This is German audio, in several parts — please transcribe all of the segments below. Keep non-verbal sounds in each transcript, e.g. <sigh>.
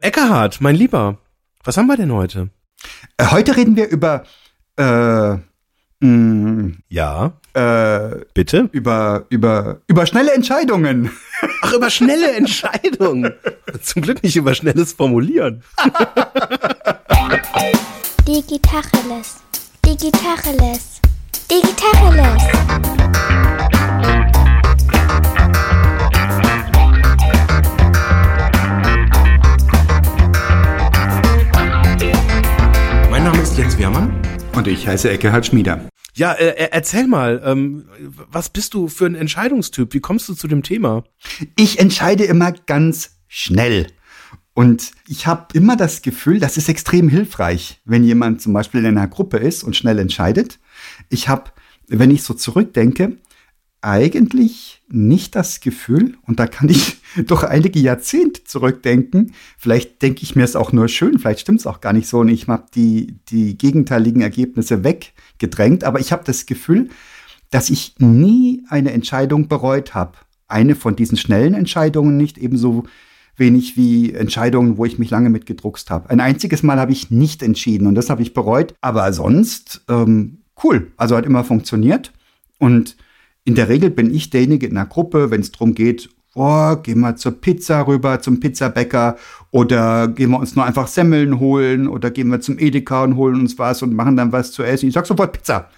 Eckehardt, mein Lieber, was haben wir denn heute? Äh, heute reden wir über äh, mh, Ja, äh, bitte? über über über schnelle Entscheidungen. <laughs> Ach, über schnelle Entscheidungen. Zum Glück nicht über schnelles Formulieren. Digitacheles. Digitacheles. Digitacheles. Jens Wehrmann. Und ich heiße Eckehard Schmieder. Ja, äh, äh, erzähl mal, ähm, was bist du für ein Entscheidungstyp? Wie kommst du zu dem Thema? Ich entscheide immer ganz schnell. Und ich habe immer das Gefühl, das ist extrem hilfreich, wenn jemand zum Beispiel in einer Gruppe ist und schnell entscheidet. Ich habe, wenn ich so zurückdenke, eigentlich nicht das Gefühl, und da kann ich doch einige Jahrzehnte zurückdenken, vielleicht denke ich mir es auch nur schön, vielleicht stimmt es auch gar nicht so. Und ich habe die, die gegenteiligen Ergebnisse weggedrängt, aber ich habe das Gefühl, dass ich nie eine Entscheidung bereut habe. Eine von diesen schnellen Entscheidungen nicht, ebenso wenig wie Entscheidungen, wo ich mich lange mit gedruckst habe. Ein einziges Mal habe ich nicht entschieden und das habe ich bereut, aber sonst ähm, cool, also hat immer funktioniert. Und in der Regel bin ich derjenige in einer Gruppe, wenn es darum geht, boah, gehen wir zur Pizza rüber, zum Pizzabäcker oder gehen wir uns nur einfach Semmeln holen oder gehen wir zum Edeka und holen uns was und machen dann was zu essen. Ich sag sofort Pizza.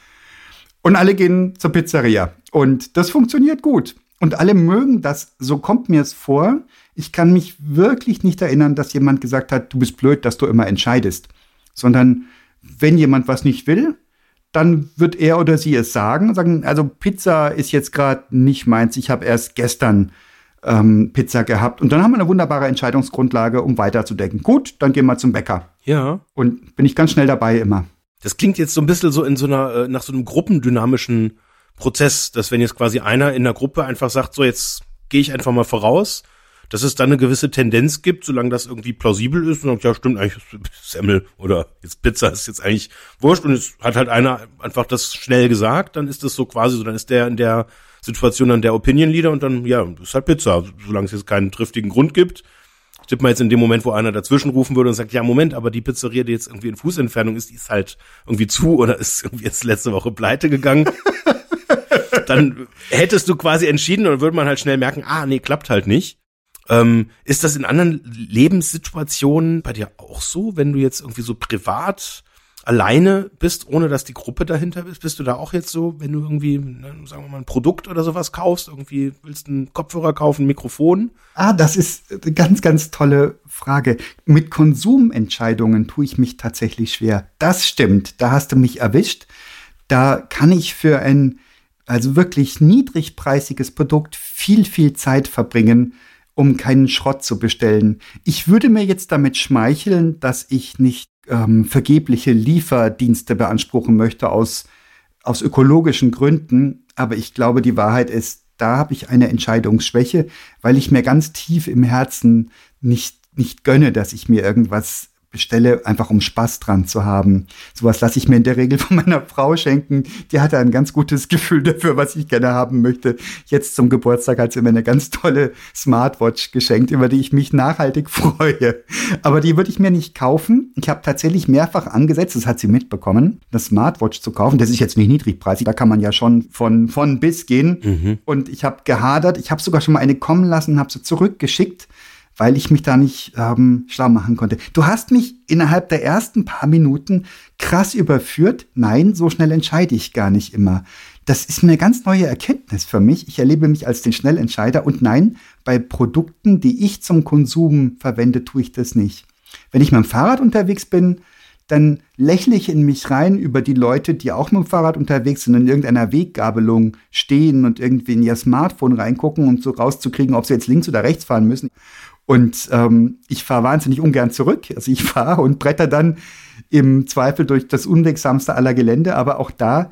Und alle gehen zur Pizzeria. Und das funktioniert gut. Und alle mögen das, so kommt mir es vor. Ich kann mich wirklich nicht erinnern, dass jemand gesagt hat, du bist blöd, dass du immer entscheidest. Sondern wenn jemand was nicht will, dann wird er oder sie es sagen. Sagen, also Pizza ist jetzt gerade nicht meins. Ich habe erst gestern ähm, Pizza gehabt. Und dann haben wir eine wunderbare Entscheidungsgrundlage, um weiterzudenken. Gut, dann gehen wir zum Bäcker. Ja. Und bin ich ganz schnell dabei immer. Das klingt jetzt so ein bisschen so in so einer, äh, nach so einem gruppendynamischen Prozess, dass wenn jetzt quasi einer in der Gruppe einfach sagt, so jetzt gehe ich einfach mal voraus, dass es dann eine gewisse Tendenz gibt, solange das irgendwie plausibel ist und sagt, ja stimmt, eigentlich Semmel oder jetzt Pizza ist jetzt eigentlich wurscht und es hat halt einer einfach das schnell gesagt, dann ist das so quasi so, dann ist der in der Situation dann der Opinion Leader und dann, ja, ist halt Pizza, solange es jetzt keinen triftigen Grund gibt. Tippt man jetzt in dem Moment, wo einer dazwischen rufen würde und sagt, ja, Moment, aber die Pizzeria, die jetzt irgendwie in Fußentfernung ist, die ist halt irgendwie zu oder ist irgendwie jetzt letzte Woche pleite gegangen. <laughs> dann hättest du quasi entschieden und dann würde man halt schnell merken, ah, nee, klappt halt nicht. Ähm, ist das in anderen Lebenssituationen bei dir auch so, wenn du jetzt irgendwie so privat alleine bist, ohne dass die Gruppe dahinter ist? Bist du da auch jetzt so, wenn du irgendwie, ne, sagen wir mal, ein Produkt oder sowas kaufst, irgendwie willst du einen Kopfhörer kaufen, ein Mikrofon? Ah, das ist eine ganz, ganz tolle Frage. Mit Konsumentscheidungen tue ich mich tatsächlich schwer. Das stimmt, da hast du mich erwischt. Da kann ich für ein also wirklich niedrigpreisiges Produkt viel, viel Zeit verbringen, um keinen Schrott zu bestellen. Ich würde mir jetzt damit schmeicheln, dass ich nicht ähm, vergebliche Lieferdienste beanspruchen möchte aus, aus ökologischen Gründen. Aber ich glaube, die Wahrheit ist, da habe ich eine Entscheidungsschwäche, weil ich mir ganz tief im Herzen nicht, nicht gönne, dass ich mir irgendwas bestelle, einfach um Spaß dran zu haben. Sowas lasse ich mir in der Regel von meiner Frau schenken. Die hatte ein ganz gutes Gefühl dafür, was ich gerne haben möchte. Jetzt zum Geburtstag hat sie mir eine ganz tolle Smartwatch geschenkt, über die ich mich nachhaltig <laughs> freue. Aber die würde ich mir nicht kaufen. Ich habe tatsächlich mehrfach angesetzt, das hat sie mitbekommen, eine Smartwatch zu kaufen. Das ist jetzt nicht niedrigpreisig, da kann man ja schon von, von bis gehen. Mhm. Und ich habe gehadert, ich habe sogar schon mal eine kommen lassen, habe sie zurückgeschickt weil ich mich da nicht ähm, schlau machen konnte. Du hast mich innerhalb der ersten paar Minuten krass überführt. Nein, so schnell entscheide ich gar nicht immer. Das ist eine ganz neue Erkenntnis für mich. Ich erlebe mich als den Schnellentscheider und nein, bei Produkten, die ich zum Konsum verwende, tue ich das nicht. Wenn ich mit dem Fahrrad unterwegs bin, dann lächle ich in mich rein über die Leute, die auch mit dem Fahrrad unterwegs sind und in irgendeiner Weggabelung stehen und irgendwie in ihr Smartphone reingucken, um so rauszukriegen, ob sie jetzt links oder rechts fahren müssen. Und ähm, ich fahre wahnsinnig ungern zurück. Also ich <laughs> fahre und bretter dann im Zweifel durch das unwegsamste aller Gelände. Aber auch da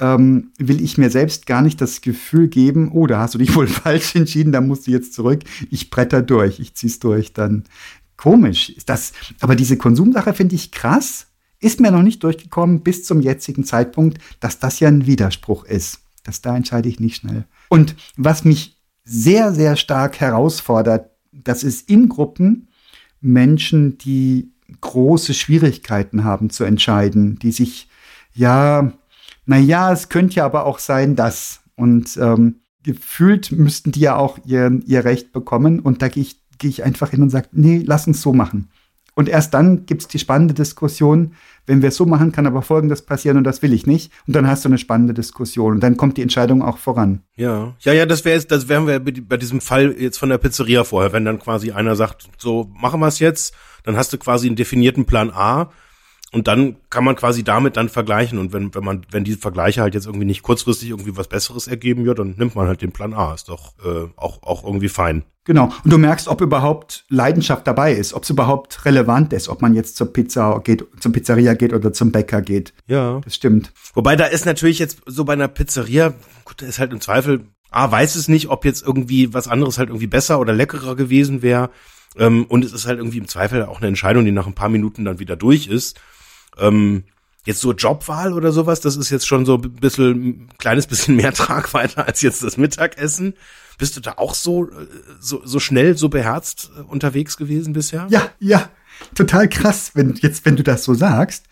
ähm, will ich mir selbst gar nicht das Gefühl geben, oh, da hast du dich <laughs> wohl falsch entschieden, da musst du jetzt zurück. Ich bretter durch, ich zieh's durch. Dann komisch ist das. Aber diese Konsumsache finde ich krass. Ist mir noch nicht durchgekommen bis zum jetzigen Zeitpunkt, dass das ja ein Widerspruch ist. Dass da entscheide ich nicht schnell. Und was mich sehr, sehr stark herausfordert, das ist in Gruppen, Menschen, die große Schwierigkeiten haben zu entscheiden, die sich, ja, naja, es könnte ja aber auch sein, dass. Und ähm, gefühlt müssten die ja auch ihr, ihr Recht bekommen. Und da gehe ich, geh ich einfach hin und sage, nee, lass uns so machen. Und erst dann gibt es die spannende Diskussion, wenn wir es so machen, kann aber Folgendes passieren und das will ich nicht. Und dann hast du eine spannende Diskussion und dann kommt die Entscheidung auch voran. Ja, ja, ja, das wäre jetzt, das wären wir bei diesem Fall jetzt von der Pizzeria vorher, wenn dann quasi einer sagt, so machen wir es jetzt, dann hast du quasi einen definierten Plan A und dann kann man quasi damit dann vergleichen. Und wenn, wenn man, wenn die Vergleiche halt jetzt irgendwie nicht kurzfristig irgendwie was Besseres ergeben, ja, dann nimmt man halt den Plan A. Ist doch äh, auch, auch irgendwie fein. Genau. Und du merkst, ob überhaupt Leidenschaft dabei ist, ob es überhaupt relevant ist, ob man jetzt zur Pizza geht, zur Pizzeria geht oder zum Bäcker geht. Ja. Das stimmt. Wobei da ist natürlich jetzt so bei einer Pizzeria, gut, da ist halt im Zweifel, A, weiß es nicht, ob jetzt irgendwie was anderes halt irgendwie besser oder leckerer gewesen wäre. Ähm, und es ist halt irgendwie im Zweifel auch eine Entscheidung, die nach ein paar Minuten dann wieder durch ist. Ähm, jetzt so Jobwahl oder sowas, das ist jetzt schon so ein bisschen, ein kleines bisschen mehr <laughs> Tragweite als jetzt das Mittagessen. Bist du da auch so, so, so schnell, so beherzt äh, unterwegs gewesen bisher? Ja, ja. Total krass, wenn jetzt, wenn du das so sagst.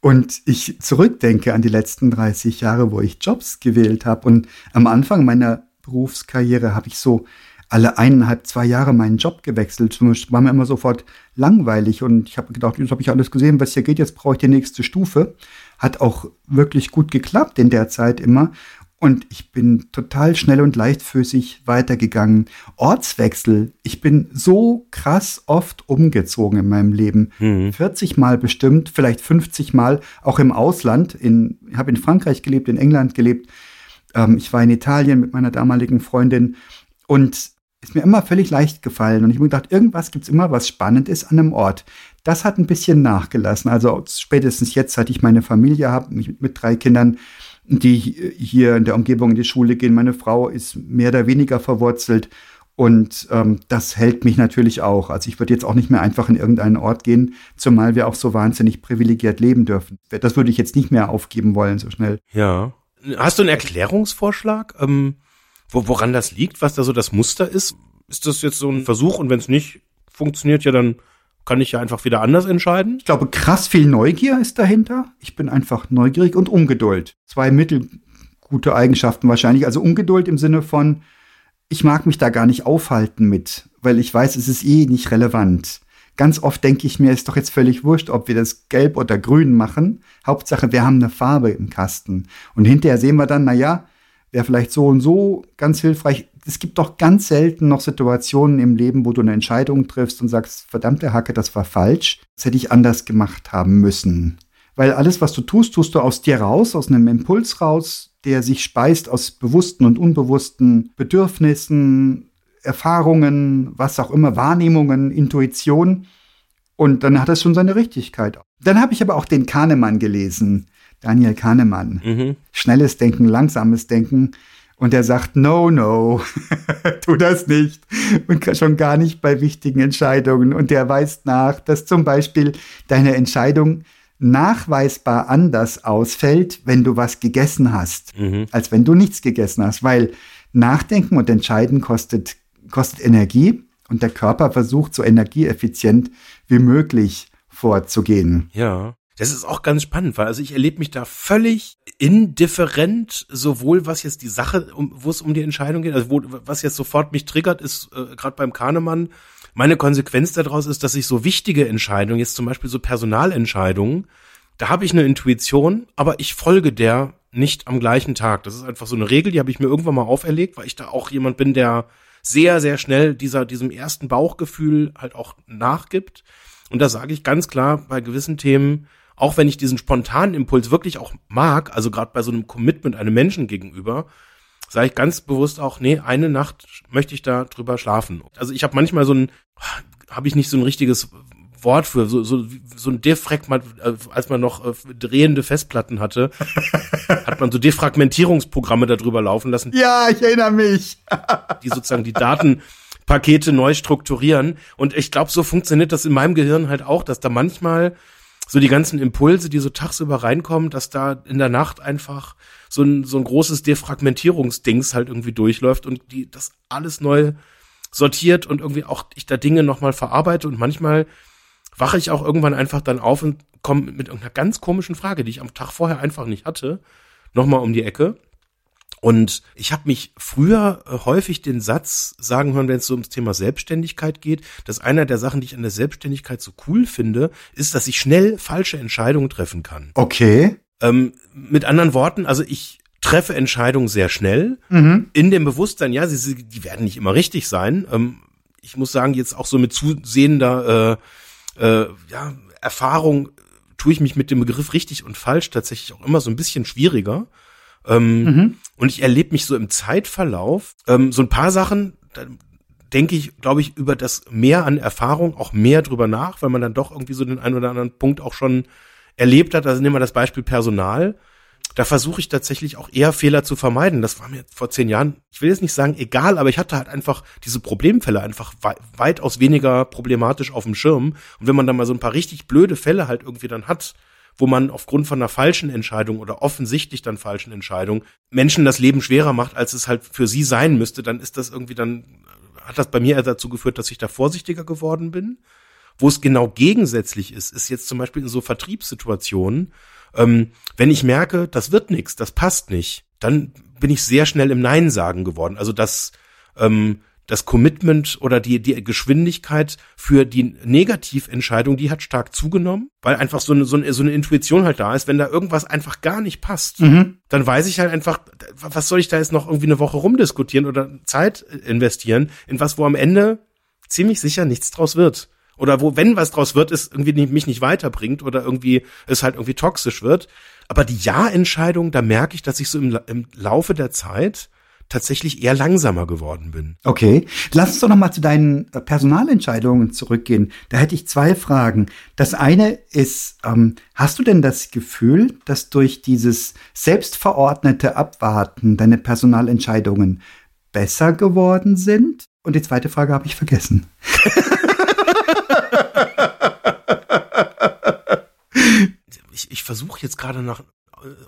Und ich zurückdenke an die letzten 30 Jahre, wo ich Jobs gewählt habe. Und am Anfang meiner Berufskarriere habe ich so alle eineinhalb, zwei Jahre meinen Job gewechselt. Das war mir immer sofort langweilig und ich habe gedacht, jetzt habe ich alles gesehen, was hier geht, jetzt brauche ich die nächste Stufe. Hat auch wirklich gut geklappt in der Zeit immer. Und ich bin total schnell und leichtfüßig weitergegangen. Ortswechsel. Ich bin so krass oft umgezogen in meinem Leben. Mhm. 40 Mal bestimmt, vielleicht 50 Mal, auch im Ausland. In, ich habe in Frankreich gelebt, in England gelebt. Ähm, ich war in Italien mit meiner damaligen Freundin. Und ist mir immer völlig leicht gefallen. Und ich habe mir gedacht, irgendwas gibt es immer, was spannend ist an einem Ort. Das hat ein bisschen nachgelassen. Also spätestens jetzt, seit ich meine Familie habe, mit, drei Kindern, die hier in der Umgebung in die Schule gehen. Meine Frau ist mehr oder weniger verwurzelt. Und ähm, das hält mich natürlich auch. Also ich würde jetzt auch nicht mehr einfach in irgendeinen Ort gehen, zumal wir auch so wahnsinnig privilegiert leben dürfen. Das würde ich jetzt nicht mehr aufgeben wollen so schnell. Ja. Hast du einen Erklärungsvorschlag? Ähm wo, woran das liegt, was da so das Muster ist? Ist das jetzt so ein Versuch und wenn es nicht funktioniert, ja, dann kann ich ja einfach wieder anders entscheiden? Ich glaube, krass viel Neugier ist dahinter. Ich bin einfach neugierig und Ungeduld. Zwei mittelgute Eigenschaften wahrscheinlich. Also Ungeduld im Sinne von, ich mag mich da gar nicht aufhalten mit, weil ich weiß, es ist eh nicht relevant. Ganz oft denke ich mir, ist doch jetzt völlig wurscht, ob wir das gelb oder grün machen. Hauptsache, wir haben eine Farbe im Kasten. Und hinterher sehen wir dann, na ja, wäre vielleicht so und so ganz hilfreich. Es gibt doch ganz selten noch Situationen im Leben, wo du eine Entscheidung triffst und sagst, verdammte Hacke, das war falsch. Das hätte ich anders gemacht haben müssen. Weil alles, was du tust, tust du aus dir raus, aus einem Impuls raus, der sich speist aus bewussten und unbewussten Bedürfnissen, Erfahrungen, was auch immer, Wahrnehmungen, Intuition. Und dann hat es schon seine Richtigkeit. Dann habe ich aber auch den Kahnemann gelesen. Daniel Kahnemann. Mhm. Schnelles Denken, langsames Denken. Und er sagt, no, no, <laughs> tu das nicht. Und schon gar nicht bei wichtigen Entscheidungen. Und er weist nach, dass zum Beispiel deine Entscheidung nachweisbar anders ausfällt, wenn du was gegessen hast, mhm. als wenn du nichts gegessen hast. Weil Nachdenken und Entscheiden kostet, kostet Energie und der Körper versucht so energieeffizient wie möglich vorzugehen. Ja. Das ist auch ganz spannend, weil also ich erlebe mich da völlig indifferent, sowohl was jetzt die Sache, um, wo es um die Entscheidung geht, also wo, was jetzt sofort mich triggert, ist äh, gerade beim Kahnemann, meine Konsequenz daraus ist, dass ich so wichtige Entscheidungen, jetzt zum Beispiel so Personalentscheidungen, da habe ich eine Intuition, aber ich folge der nicht am gleichen Tag. Das ist einfach so eine Regel, die habe ich mir irgendwann mal auferlegt, weil ich da auch jemand bin, der sehr, sehr schnell dieser, diesem ersten Bauchgefühl halt auch nachgibt. Und da sage ich ganz klar, bei gewissen Themen, auch wenn ich diesen spontanen Impuls wirklich auch mag, also gerade bei so einem Commitment einem Menschen gegenüber, sage ich ganz bewusst auch, nee, eine Nacht möchte ich da drüber schlafen. Also ich habe manchmal so ein, habe ich nicht so ein richtiges Wort für, so, so, so ein Defragment, äh, als man noch äh, drehende Festplatten hatte, <laughs> hat man so Defragmentierungsprogramme darüber laufen lassen. Ja, ich erinnere mich. <laughs> die sozusagen die Datenpakete neu strukturieren. Und ich glaube, so funktioniert das in meinem Gehirn halt auch, dass da manchmal so die ganzen Impulse, die so tagsüber reinkommen, dass da in der Nacht einfach so ein, so ein großes Defragmentierungsdings halt irgendwie durchläuft und die das alles neu sortiert und irgendwie auch ich da Dinge nochmal verarbeite und manchmal wache ich auch irgendwann einfach dann auf und komme mit irgendeiner ganz komischen Frage, die ich am Tag vorher einfach nicht hatte, nochmal um die Ecke. Und ich habe mich früher äh, häufig den Satz sagen hören, wenn es so ums Thema Selbstständigkeit geht, dass einer der Sachen, die ich an der Selbstständigkeit so cool finde, ist, dass ich schnell falsche Entscheidungen treffen kann. Okay. Ähm, mit anderen Worten, also ich treffe Entscheidungen sehr schnell Mhm. in dem Bewusstsein, ja, sie, sie, die werden nicht immer richtig sein. Ähm, ich muss sagen, jetzt auch so mit zusehender äh, äh, ja, Erfahrung tue ich mich mit dem Begriff richtig und falsch tatsächlich auch immer so ein bisschen schwieriger. Ähm, Mhm. Und ich erlebe mich so im Zeitverlauf ähm, so ein paar Sachen, da denke ich, glaube ich, über das mehr an Erfahrung auch mehr drüber nach, weil man dann doch irgendwie so den einen oder anderen Punkt auch schon erlebt hat. Also nehmen wir das Beispiel Personal. Da versuche ich tatsächlich auch eher Fehler zu vermeiden. Das war mir vor zehn Jahren, ich will jetzt nicht sagen egal, aber ich hatte halt einfach diese Problemfälle einfach wei weitaus weniger problematisch auf dem Schirm. Und wenn man dann mal so ein paar richtig blöde Fälle halt irgendwie dann hat, wo man aufgrund von einer falschen Entscheidung oder offensichtlich dann falschen Entscheidung Menschen das Leben schwerer macht, als es halt für sie sein müsste, dann ist das irgendwie dann, hat das bei mir dazu geführt, dass ich da vorsichtiger geworden bin. Wo es genau gegensätzlich ist, ist jetzt zum Beispiel in so Vertriebssituationen, ähm, wenn ich merke, das wird nichts, das passt nicht, dann bin ich sehr schnell im Nein sagen geworden. Also das, ähm, das Commitment oder die, die Geschwindigkeit für die Negativentscheidung, die hat stark zugenommen, weil einfach so eine, so eine, so eine Intuition halt da ist. Wenn da irgendwas einfach gar nicht passt, Mhm. dann weiß ich halt einfach, was soll ich da jetzt noch irgendwie eine Woche rumdiskutieren oder Zeit investieren in was, wo am Ende ziemlich sicher nichts draus wird. Oder wo, wenn was draus wird, es irgendwie nicht, mich nicht weiterbringt oder irgendwie es halt irgendwie toxisch wird. Aber die Ja-Entscheidung, da merke ich, dass ich so im, im Laufe der Zeit tatsächlich eher langsamer geworden bin. Okay. Lass uns doch nochmal zu deinen äh, Personalentscheidungen zurückgehen. Da hätte ich zwei Fragen. Das eine ist, ähm, hast du denn das Gefühl, dass durch dieses selbstverordnete Abwarten deine Personalentscheidungen besser geworden sind? Und die zweite Frage habe ich vergessen. <laughs> ich, ich versuche jetzt gerade nach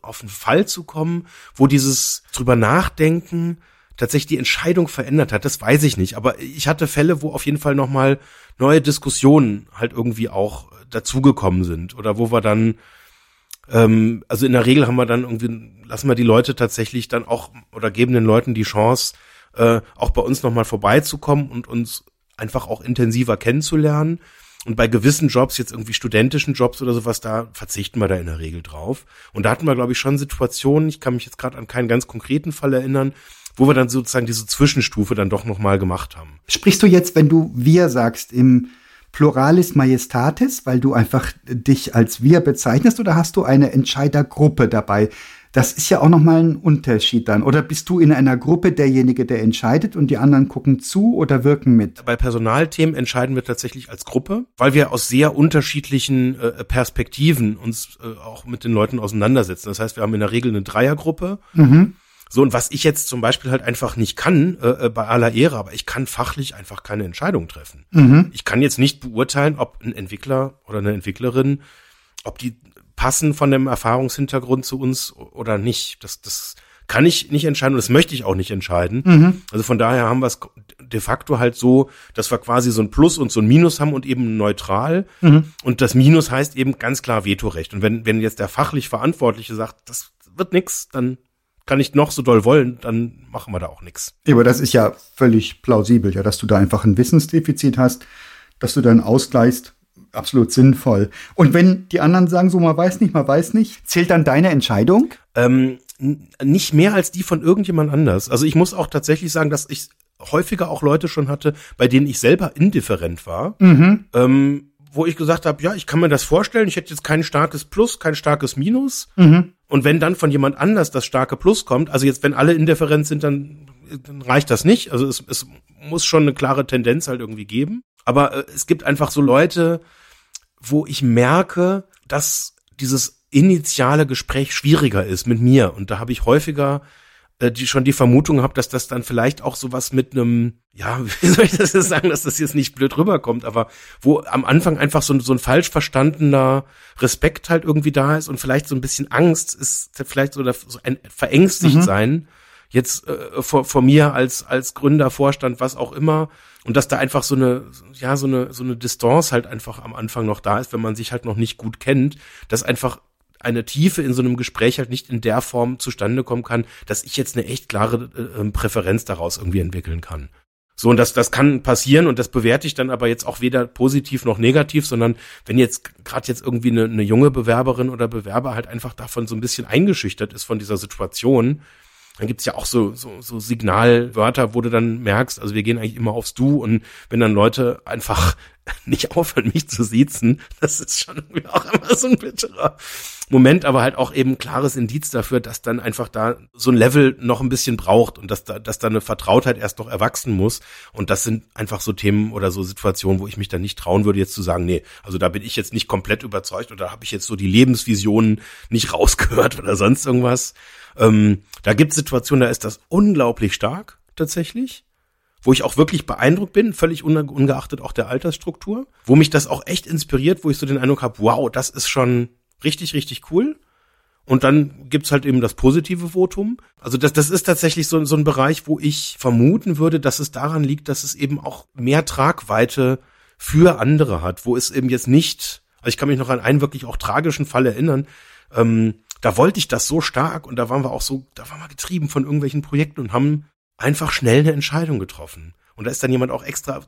auf einen Fall zu kommen, wo dieses drüber nachdenken tatsächlich die Entscheidung verändert hat. Das weiß ich nicht, aber ich hatte Fälle, wo auf jeden Fall noch mal neue Diskussionen halt irgendwie auch dazugekommen sind oder wo wir dann ähm, also in der Regel haben wir dann irgendwie lassen wir die Leute tatsächlich dann auch oder geben den Leuten die Chance äh, auch bei uns noch mal vorbeizukommen und uns einfach auch intensiver kennenzulernen. Und bei gewissen Jobs, jetzt irgendwie studentischen Jobs oder sowas, da verzichten wir da in der Regel drauf. Und da hatten wir, glaube ich, schon Situationen, ich kann mich jetzt gerade an keinen ganz konkreten Fall erinnern, wo wir dann sozusagen diese Zwischenstufe dann doch nochmal gemacht haben. Sprichst du jetzt, wenn du wir sagst, im Pluralis Majestatis, weil du einfach dich als wir bezeichnest, oder hast du eine Entscheidergruppe dabei? Das ist ja auch nochmal ein Unterschied dann. Oder bist du in einer Gruppe derjenige, der entscheidet und die anderen gucken zu oder wirken mit? Bei Personalthemen entscheiden wir tatsächlich als Gruppe, weil wir aus sehr unterschiedlichen äh, Perspektiven uns äh, auch mit den Leuten auseinandersetzen. Das heißt, wir haben in der Regel eine Dreiergruppe. Mhm. So, und was ich jetzt zum Beispiel halt einfach nicht kann, äh, äh, bei aller Ehre, aber ich kann fachlich einfach keine Entscheidung treffen. Mhm. Ich kann jetzt nicht beurteilen, ob ein Entwickler oder eine Entwicklerin, ob die passen von dem Erfahrungshintergrund zu uns oder nicht. Das, das kann ich nicht entscheiden und das möchte ich auch nicht entscheiden. Mhm. Also von daher haben wir es de facto halt so, dass wir quasi so ein Plus und so ein Minus haben und eben neutral. Mhm. Und das Minus heißt eben ganz klar Vetorecht. Und wenn, wenn jetzt der fachlich Verantwortliche sagt, das wird nix, dann kann ich noch so doll wollen, dann machen wir da auch nix. Aber das ist ja völlig plausibel, ja, dass du da einfach ein Wissensdefizit hast, dass du dann ausgleichst. Absolut sinnvoll. Und wenn die anderen sagen, so man weiß nicht, man weiß nicht, zählt dann deine Entscheidung? Ähm, nicht mehr als die von irgendjemand anders. Also ich muss auch tatsächlich sagen, dass ich häufiger auch Leute schon hatte, bei denen ich selber indifferent war, Mhm. ähm, wo ich gesagt habe, ja, ich kann mir das vorstellen, ich hätte jetzt kein starkes Plus, kein starkes Minus. Mhm. Und wenn dann von jemand anders das starke Plus kommt, also jetzt, wenn alle indifferent sind, dann, dann reicht das nicht. Also es, es muss schon eine klare Tendenz halt irgendwie geben. Aber äh, es gibt einfach so Leute, wo ich merke, dass dieses initiale Gespräch schwieriger ist mit mir. Und da habe ich häufiger äh, die schon die Vermutung gehabt, dass das dann vielleicht auch sowas mit einem, ja, <laughs> wie soll ich das jetzt sagen, dass das jetzt nicht blöd rüberkommt, aber wo am Anfang einfach so, ein- so ein falsch verstandener Respekt halt irgendwie da ist und vielleicht so ein bisschen Angst ist, vielleicht so, so ein verängstigt sein, jetzt äh, vor, vor mir als, als Gründer, Vorstand, was auch immer. Und dass da einfach so eine, ja, so eine, so eine Distanz halt einfach am Anfang noch da ist, wenn man sich halt noch nicht gut kennt, dass einfach eine Tiefe in so einem Gespräch halt nicht in der Form zustande kommen kann, dass ich jetzt eine echt klare äh, ähm, Präferenz daraus irgendwie entwickeln kann. So, und das, das kann passieren und das bewerte ich dann aber jetzt auch weder positiv noch negativ, sondern wenn jetzt gerade jetzt irgendwie eine, eine junge Bewerberin oder Bewerber halt einfach davon so ein bisschen eingeschüchtert ist von dieser Situation, dann gibt's ja auch so, so, so Signalwörter, wo du dann merkst, also wir gehen eigentlich immer aufs Du und wenn dann Leute einfach nicht aufhören, mich zu siezen, das ist schon irgendwie auch immer so ein bitterer Moment, aber halt auch eben klares Indiz dafür, dass dann einfach da so ein Level noch ein bisschen braucht und dass da, dass da eine Vertrautheit erst noch erwachsen muss. Und das sind einfach so Themen oder so Situationen, wo ich mich dann nicht trauen würde, jetzt zu sagen, nee, also da bin ich jetzt nicht komplett überzeugt oder habe ich jetzt so die Lebensvisionen nicht rausgehört oder sonst irgendwas. Ähm, da gibt Situationen, da ist das unglaublich stark tatsächlich wo ich auch wirklich beeindruckt bin, völlig ungeachtet auch der Altersstruktur, wo mich das auch echt inspiriert, wo ich so den Eindruck habe, wow, das ist schon richtig, richtig cool. Und dann gibt's halt eben das positive Votum. Also das, das ist tatsächlich so, so ein Bereich, wo ich vermuten würde, dass es daran liegt, dass es eben auch mehr Tragweite für andere hat, wo es eben jetzt nicht, also ich kann mich noch an einen wirklich auch tragischen Fall erinnern, ähm, da wollte ich das so stark und da waren wir auch so, da waren wir getrieben von irgendwelchen Projekten und haben einfach schnell eine Entscheidung getroffen. Und da ist dann jemand auch extra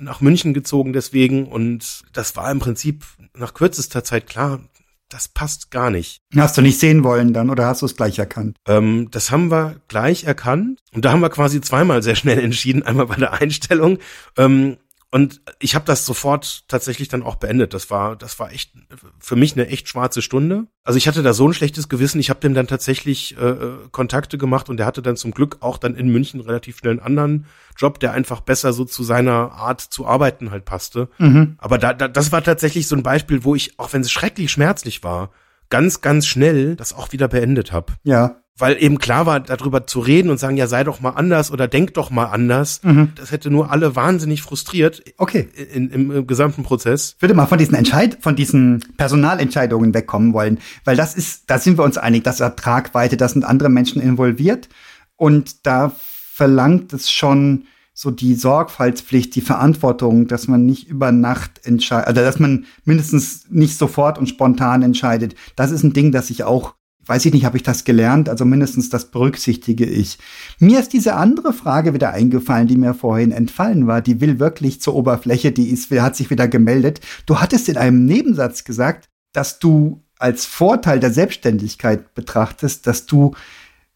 nach München gezogen deswegen und das war im Prinzip nach kürzester Zeit klar, das passt gar nicht. Hast du nicht sehen wollen dann oder hast du es gleich erkannt? Ähm, das haben wir gleich erkannt und da haben wir quasi zweimal sehr schnell <laughs> entschieden. Einmal bei der Einstellung ähm, und ich habe das sofort tatsächlich dann auch beendet. Das war, das war echt für mich eine echt schwarze Stunde. Also ich hatte da so ein schlechtes Gewissen. Ich habe dem dann tatsächlich äh, Kontakte gemacht und der hatte dann zum Glück auch dann in München relativ schnell einen anderen Job, der einfach besser so zu seiner Art zu arbeiten halt passte. Mhm. Aber da, da, das war tatsächlich so ein Beispiel, wo ich, auch wenn es schrecklich schmerzlich war, ganz, ganz schnell das auch wieder beendet habe. Ja weil eben klar war, darüber zu reden und sagen, ja, sei doch mal anders oder denk doch mal anders. Mhm. Das hätte nur alle wahnsinnig frustriert. Okay. In, im, im, gesamten Prozess. Ich würde mal von diesen Entscheid, von diesen Personalentscheidungen wegkommen wollen, weil das ist, da sind wir uns einig, das hat Tragweite, da sind andere Menschen involviert und da verlangt es schon so die Sorgfaltspflicht, die Verantwortung, dass man nicht über Nacht entscheidet, also dass man mindestens nicht sofort und spontan entscheidet. Das ist ein Ding, das ich auch weiß ich nicht, habe ich das gelernt, also mindestens das berücksichtige ich. Mir ist diese andere Frage wieder eingefallen, die mir vorhin entfallen war. Die will wirklich zur Oberfläche, die ist, hat sich wieder gemeldet. Du hattest in einem Nebensatz gesagt, dass du als Vorteil der Selbstständigkeit betrachtest, dass du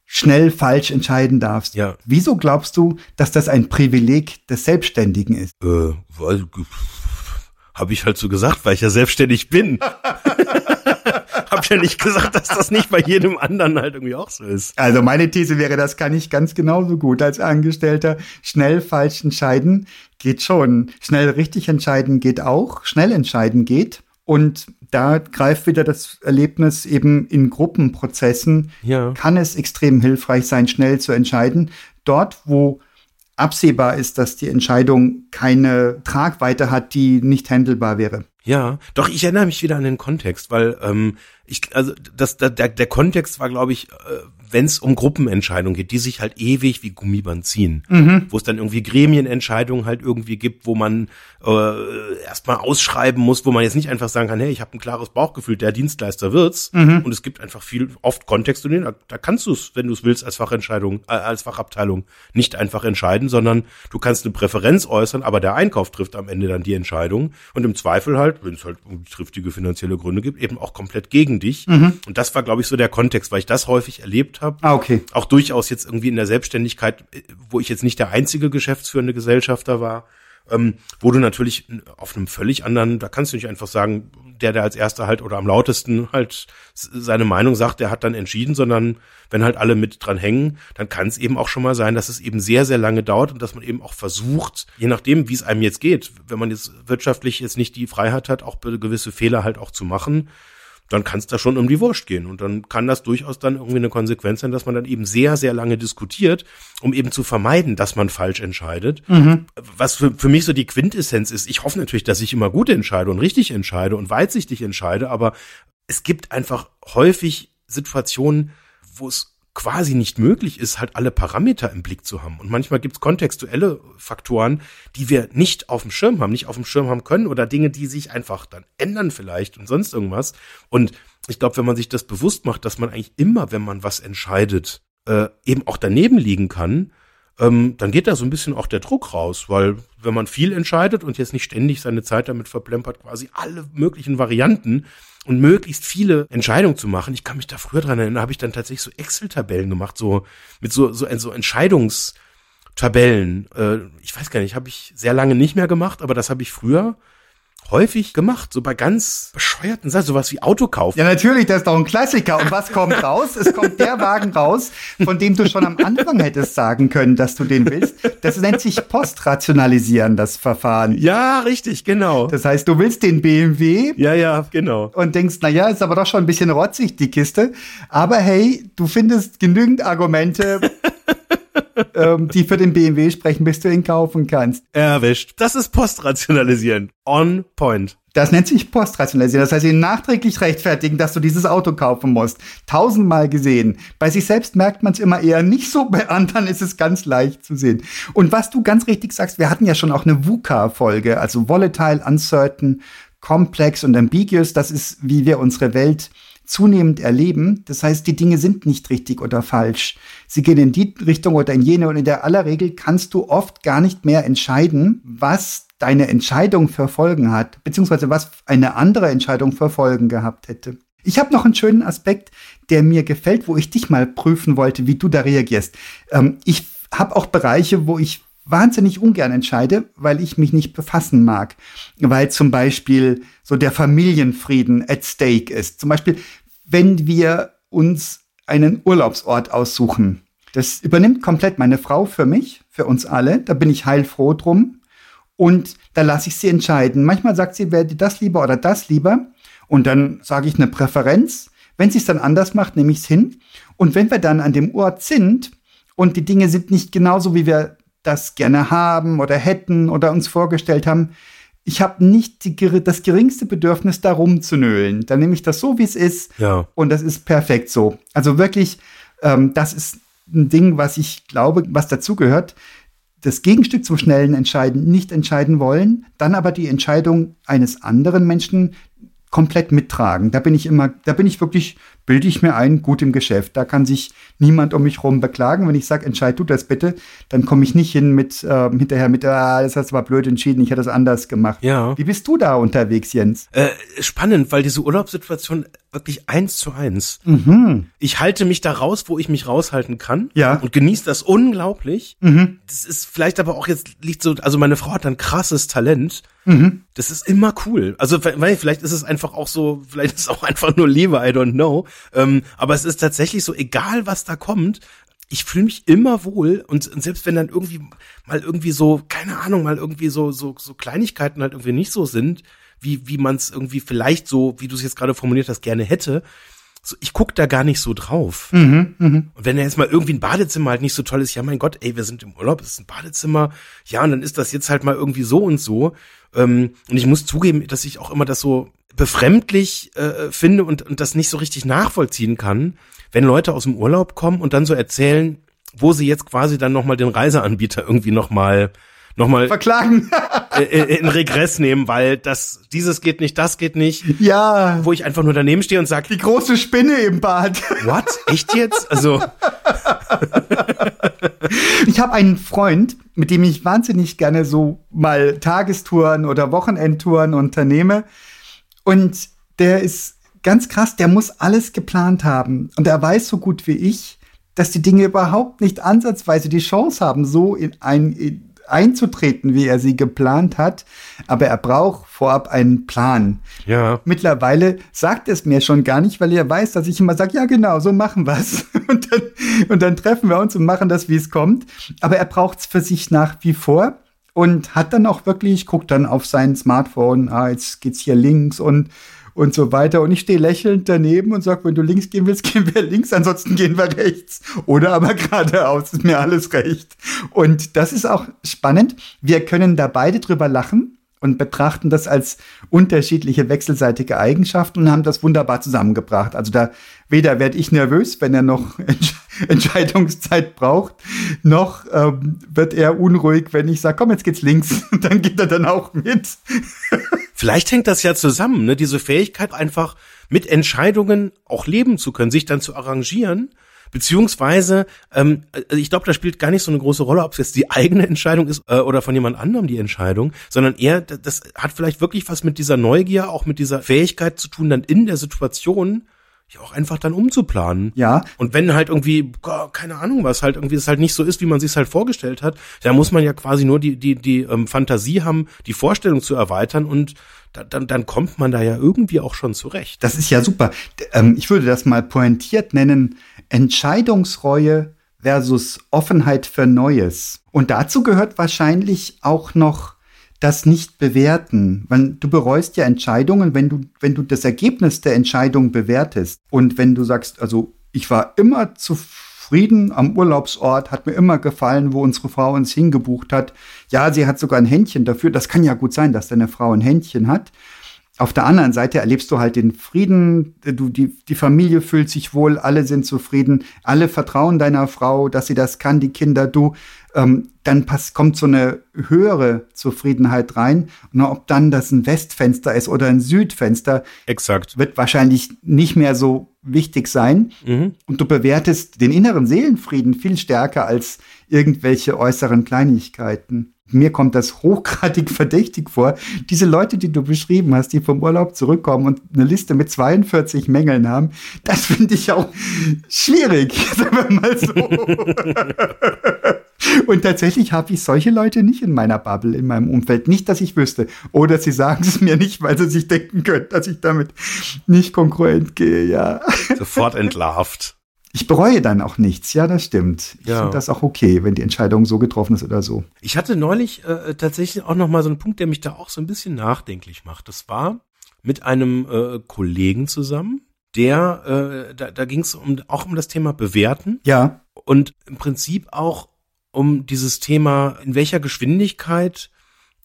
schnell falsch entscheiden darfst. Ja. Wieso glaubst du, dass das ein Privileg des Selbstständigen ist? Äh, weil habe ich halt so gesagt, weil ich ja selbstständig bin. <laughs> hab ja nicht gesagt, dass das nicht bei jedem anderen halt irgendwie auch so ist. Also meine These wäre, das kann ich ganz genauso gut als Angestellter. Schnell falsch entscheiden geht schon. Schnell richtig entscheiden geht auch. Schnell entscheiden geht. Und da greift wieder das Erlebnis eben in Gruppenprozessen. Ja. Kann es extrem hilfreich sein, schnell zu entscheiden. Dort, wo absehbar ist, dass die Entscheidung keine Tragweite hat, die nicht handelbar wäre. Ja, doch ich erinnere mich wieder an den Kontext, weil ähm, ich also das der der Kontext war glaube ich äh, wenn es um Gruppenentscheidungen geht, die sich halt ewig wie Gummiband ziehen, mhm. wo es dann irgendwie Gremienentscheidungen halt irgendwie gibt, wo man äh, erstmal ausschreiben muss, wo man jetzt nicht einfach sagen kann, hey, ich habe ein klares Bauchgefühl, der Dienstleister wird's. Mhm. Und es gibt einfach viel, oft Kontexte, da, da kannst du es, wenn du es willst, als Fachentscheidung, äh, als Fachabteilung nicht einfach entscheiden, sondern du kannst eine Präferenz äußern, aber der Einkauf trifft am Ende dann die Entscheidung und im Zweifel halt, wenn es halt triftige finanzielle Gründe gibt, eben auch komplett gegen dich. Mhm. Und das war, glaube ich, so der Kontext, weil ich das häufig erlebt habe. Ah, okay. Auch durchaus jetzt irgendwie in der Selbstständigkeit, wo ich jetzt nicht der einzige geschäftsführende Gesellschafter war, ähm, wo du natürlich auf einem völlig anderen, da kannst du nicht einfach sagen, der, der als erster halt oder am lautesten halt seine Meinung sagt, der hat dann entschieden, sondern wenn halt alle mit dran hängen, dann kann es eben auch schon mal sein, dass es eben sehr, sehr lange dauert und dass man eben auch versucht, je nachdem, wie es einem jetzt geht, wenn man jetzt wirtschaftlich jetzt nicht die Freiheit hat, auch gewisse Fehler halt auch zu machen, dann kann es da schon um die Wurst gehen. Und dann kann das durchaus dann irgendwie eine Konsequenz sein, dass man dann eben sehr, sehr lange diskutiert, um eben zu vermeiden, dass man falsch entscheidet. Mhm. Was für, für mich so die Quintessenz ist, ich hoffe natürlich, dass ich immer gut entscheide und richtig entscheide und weitsichtig entscheide, aber es gibt einfach häufig Situationen, wo es quasi nicht möglich ist, halt alle Parameter im Blick zu haben. Und manchmal gibt's kontextuelle Faktoren, die wir nicht auf dem Schirm haben, nicht auf dem Schirm haben können oder Dinge, die sich einfach dann ändern vielleicht und sonst irgendwas. Und ich glaube, wenn man sich das bewusst macht, dass man eigentlich immer, wenn man was entscheidet, äh, eben auch daneben liegen kann, ähm, dann geht da so ein bisschen auch der Druck raus, weil wenn man viel entscheidet und jetzt nicht ständig seine Zeit damit verplempert, quasi alle möglichen Varianten und möglichst viele Entscheidungen zu machen. Ich kann mich da früher dran erinnern, da habe ich dann tatsächlich so Excel-Tabellen gemacht, so mit so so, so Entscheidungstabellen. Äh, ich weiß gar nicht, habe ich sehr lange nicht mehr gemacht, aber das habe ich früher häufig gemacht, so bei ganz bescheuerten Sachen, sowas wie Autokauf. Ja, natürlich, das ist doch ein Klassiker. Und was kommt raus? Es kommt der Wagen raus, von dem du schon am Anfang hättest sagen können, dass du den willst. Das nennt sich Postrationalisieren, das Verfahren. Ja, richtig, genau. Das heißt, du willst den BMW. Ja, ja, genau. Und denkst, na ja, ist aber doch schon ein bisschen rotzig, die Kiste. Aber hey, du findest genügend Argumente, ähm, die für den BMW sprechen, bis du ihn kaufen kannst. Erwischt. Das ist Postrationalisieren. On point. Das nennt sich Postrationalisieren. Das heißt, ihn nachträglich rechtfertigen, dass du dieses Auto kaufen musst. Tausendmal gesehen. Bei sich selbst merkt man es immer eher nicht so, bei anderen ist es ganz leicht zu sehen. Und was du ganz richtig sagst, wir hatten ja schon auch eine VUCA-Folge, also Volatile, Uncertain, Complex und Ambiguous. Das ist, wie wir unsere Welt zunehmend erleben. Das heißt, die Dinge sind nicht richtig oder falsch. Sie gehen in die Richtung oder in jene und in der aller Regel kannst du oft gar nicht mehr entscheiden, was deine Entscheidung für Folgen hat, beziehungsweise was eine andere Entscheidung für Folgen gehabt hätte. Ich habe noch einen schönen Aspekt, der mir gefällt, wo ich dich mal prüfen wollte, wie du da reagierst. Ähm, ich habe auch Bereiche, wo ich wahnsinnig ungern entscheide, weil ich mich nicht befassen mag. Weil zum Beispiel so der Familienfrieden at stake ist. Zum Beispiel, wenn wir uns einen Urlaubsort aussuchen. Das übernimmt komplett meine Frau für mich, für uns alle. Da bin ich heilfroh drum. Und da lasse ich sie entscheiden. Manchmal sagt sie, dir das lieber oder das lieber. Und dann sage ich eine Präferenz. Wenn sie es dann anders macht, nehme ich es hin. Und wenn wir dann an dem Ort sind und die Dinge sind nicht genauso, wie wir das gerne haben oder hätten oder uns vorgestellt haben. Ich habe nicht die, das geringste Bedürfnis, da rumzunölen. Dann nehme ich das so, wie es ist. Ja. Und das ist perfekt so. Also wirklich, ähm, das ist ein Ding, was ich glaube, was dazugehört. Das Gegenstück zum schnellen Entscheiden nicht entscheiden wollen, dann aber die Entscheidung eines anderen Menschen komplett mittragen. Da bin ich immer, da bin ich wirklich bilde ich mir ein, gut im Geschäft. Da kann sich niemand um mich rum beklagen. Wenn ich sage, entscheid du das bitte, dann komme ich nicht hin mit äh, hinterher mit, ah, das hast du aber blöd entschieden, ich hätte das anders gemacht. Ja. Wie bist du da unterwegs, Jens? Äh, spannend, weil diese Urlaubssituation wirklich eins zu eins. Mhm. Ich halte mich da raus, wo ich mich raushalten kann. Ja. Und genieße das unglaublich. Mhm. Das ist vielleicht aber auch jetzt liegt so, also meine Frau hat ein krasses Talent. Mhm. Das ist immer cool. Also weil vielleicht ist es einfach auch so, vielleicht ist es auch einfach nur Liebe, I don't know. Ähm, aber es ist tatsächlich so, egal was da kommt, ich fühle mich immer wohl und, und selbst wenn dann irgendwie mal irgendwie so, keine Ahnung, mal irgendwie so, so, so Kleinigkeiten halt irgendwie nicht so sind, wie, wie man es irgendwie vielleicht so, wie du es jetzt gerade formuliert hast, gerne hätte, ich guck da gar nicht so drauf. Mhm, mh. Und wenn er jetzt mal irgendwie ein Badezimmer halt nicht so toll ist, ja mein Gott, ey, wir sind im Urlaub, es ist ein Badezimmer, ja, und dann ist das jetzt halt mal irgendwie so und so. Ähm, und ich muss zugeben, dass ich auch immer das so befremdlich äh, finde und, und das nicht so richtig nachvollziehen kann, wenn Leute aus dem Urlaub kommen und dann so erzählen, wo sie jetzt quasi dann nochmal den Reiseanbieter irgendwie nochmal nochmal verklagen <laughs> in Regress nehmen, weil das dieses geht nicht, das geht nicht. Ja. Wo ich einfach nur daneben stehe und sage, die große Spinne im Bad. What? Echt jetzt? Also <laughs> ich habe einen Freund, mit dem ich wahnsinnig gerne so mal Tagestouren oder Wochenendtouren unternehme. Und der ist ganz krass, der muss alles geplant haben. Und er weiß so gut wie ich, dass die Dinge überhaupt nicht ansatzweise die Chance haben, so in ein, in, einzutreten, wie er sie geplant hat. Aber er braucht vorab einen Plan. Ja. Mittlerweile sagt es mir schon gar nicht, weil er weiß, dass ich immer sage, ja genau, so machen wir's. <laughs> Und dann, und dann treffen wir uns und machen das, wie es kommt. Aber er braucht es für sich nach wie vor und hat dann auch wirklich, guckt dann auf sein Smartphone, ah, jetzt geht's hier links und und so weiter. Und ich stehe lächelnd daneben und sage, wenn du links gehen willst, <laughs> gehen wir links, ansonsten gehen wir rechts. Oder aber <laughs> geradeaus, ist mir alles recht. Und das ist auch spannend. Wir können da beide drüber lachen und betrachten das als unterschiedliche wechselseitige Eigenschaften und haben das wunderbar zusammengebracht. Also da weder werde ich nervös, wenn er noch <laughs> Entscheidungszeit braucht, noch ähm, wird er unruhig, wenn ich sage, komm, jetzt geht's links. Und dann geht er dann auch mit. Vielleicht hängt das ja zusammen, ne? diese Fähigkeit einfach mit Entscheidungen auch leben zu können, sich dann zu arrangieren. Beziehungsweise, ähm, also ich glaube, da spielt gar nicht so eine große Rolle, ob es jetzt die eigene Entscheidung ist äh, oder von jemand anderem die Entscheidung, sondern eher, das hat vielleicht wirklich was mit dieser Neugier, auch mit dieser Fähigkeit zu tun, dann in der Situation ja auch einfach dann umzuplanen. Ja. Und wenn halt irgendwie, keine Ahnung was, halt irgendwie es halt nicht so ist, wie man sich halt vorgestellt hat, da muss man ja quasi nur die, die, die ähm, Fantasie haben, die Vorstellung zu erweitern und da, dann, dann kommt man da ja irgendwie auch schon zurecht. Das ist ja super. Ähm, ich würde das mal pointiert nennen, Entscheidungsreue versus Offenheit für Neues. Und dazu gehört wahrscheinlich auch noch das nicht bewerten. Weil du bereust ja Entscheidungen, wenn du, wenn du das Ergebnis der Entscheidung bewertest. Und wenn du sagst, also ich war immer zufrieden am Urlaubsort, hat mir immer gefallen, wo unsere Frau uns hingebucht hat. Ja, sie hat sogar ein Händchen dafür. Das kann ja gut sein, dass deine Frau ein Händchen hat. Auf der anderen Seite erlebst du halt den Frieden, du, die, die Familie fühlt sich wohl, alle sind zufrieden, alle vertrauen deiner Frau, dass sie das kann, die Kinder, du, ähm, dann pass, kommt so eine höhere Zufriedenheit rein. Und ob dann das ein Westfenster ist oder ein Südfenster, Exakt. wird wahrscheinlich nicht mehr so wichtig sein. Mhm. Und du bewertest den inneren Seelenfrieden viel stärker als irgendwelche äußeren Kleinigkeiten mir kommt das hochgradig <laughs> verdächtig vor. Diese Leute, die du beschrieben hast, die vom Urlaub zurückkommen und eine Liste mit 42 Mängeln haben, das finde ich auch schwierig, <laughs> sagen wir mal so. <laughs> und tatsächlich habe ich solche Leute nicht in meiner Bubble, in meinem Umfeld. Nicht, dass ich wüsste. Oder sie sagen es mir nicht, weil sie sich denken können, dass ich damit nicht konkurrent gehe, ja. Sofort entlarvt. Ich bereue dann auch nichts, ja, das stimmt. Ich ja. finde das auch okay, wenn die Entscheidung so getroffen ist oder so. Ich hatte neulich äh, tatsächlich auch noch mal so einen Punkt, der mich da auch so ein bisschen nachdenklich macht. Das war mit einem äh, Kollegen zusammen, der, äh, da, da ging es um, auch um das Thema Bewerten. Ja. Und im Prinzip auch um dieses Thema, in welcher Geschwindigkeit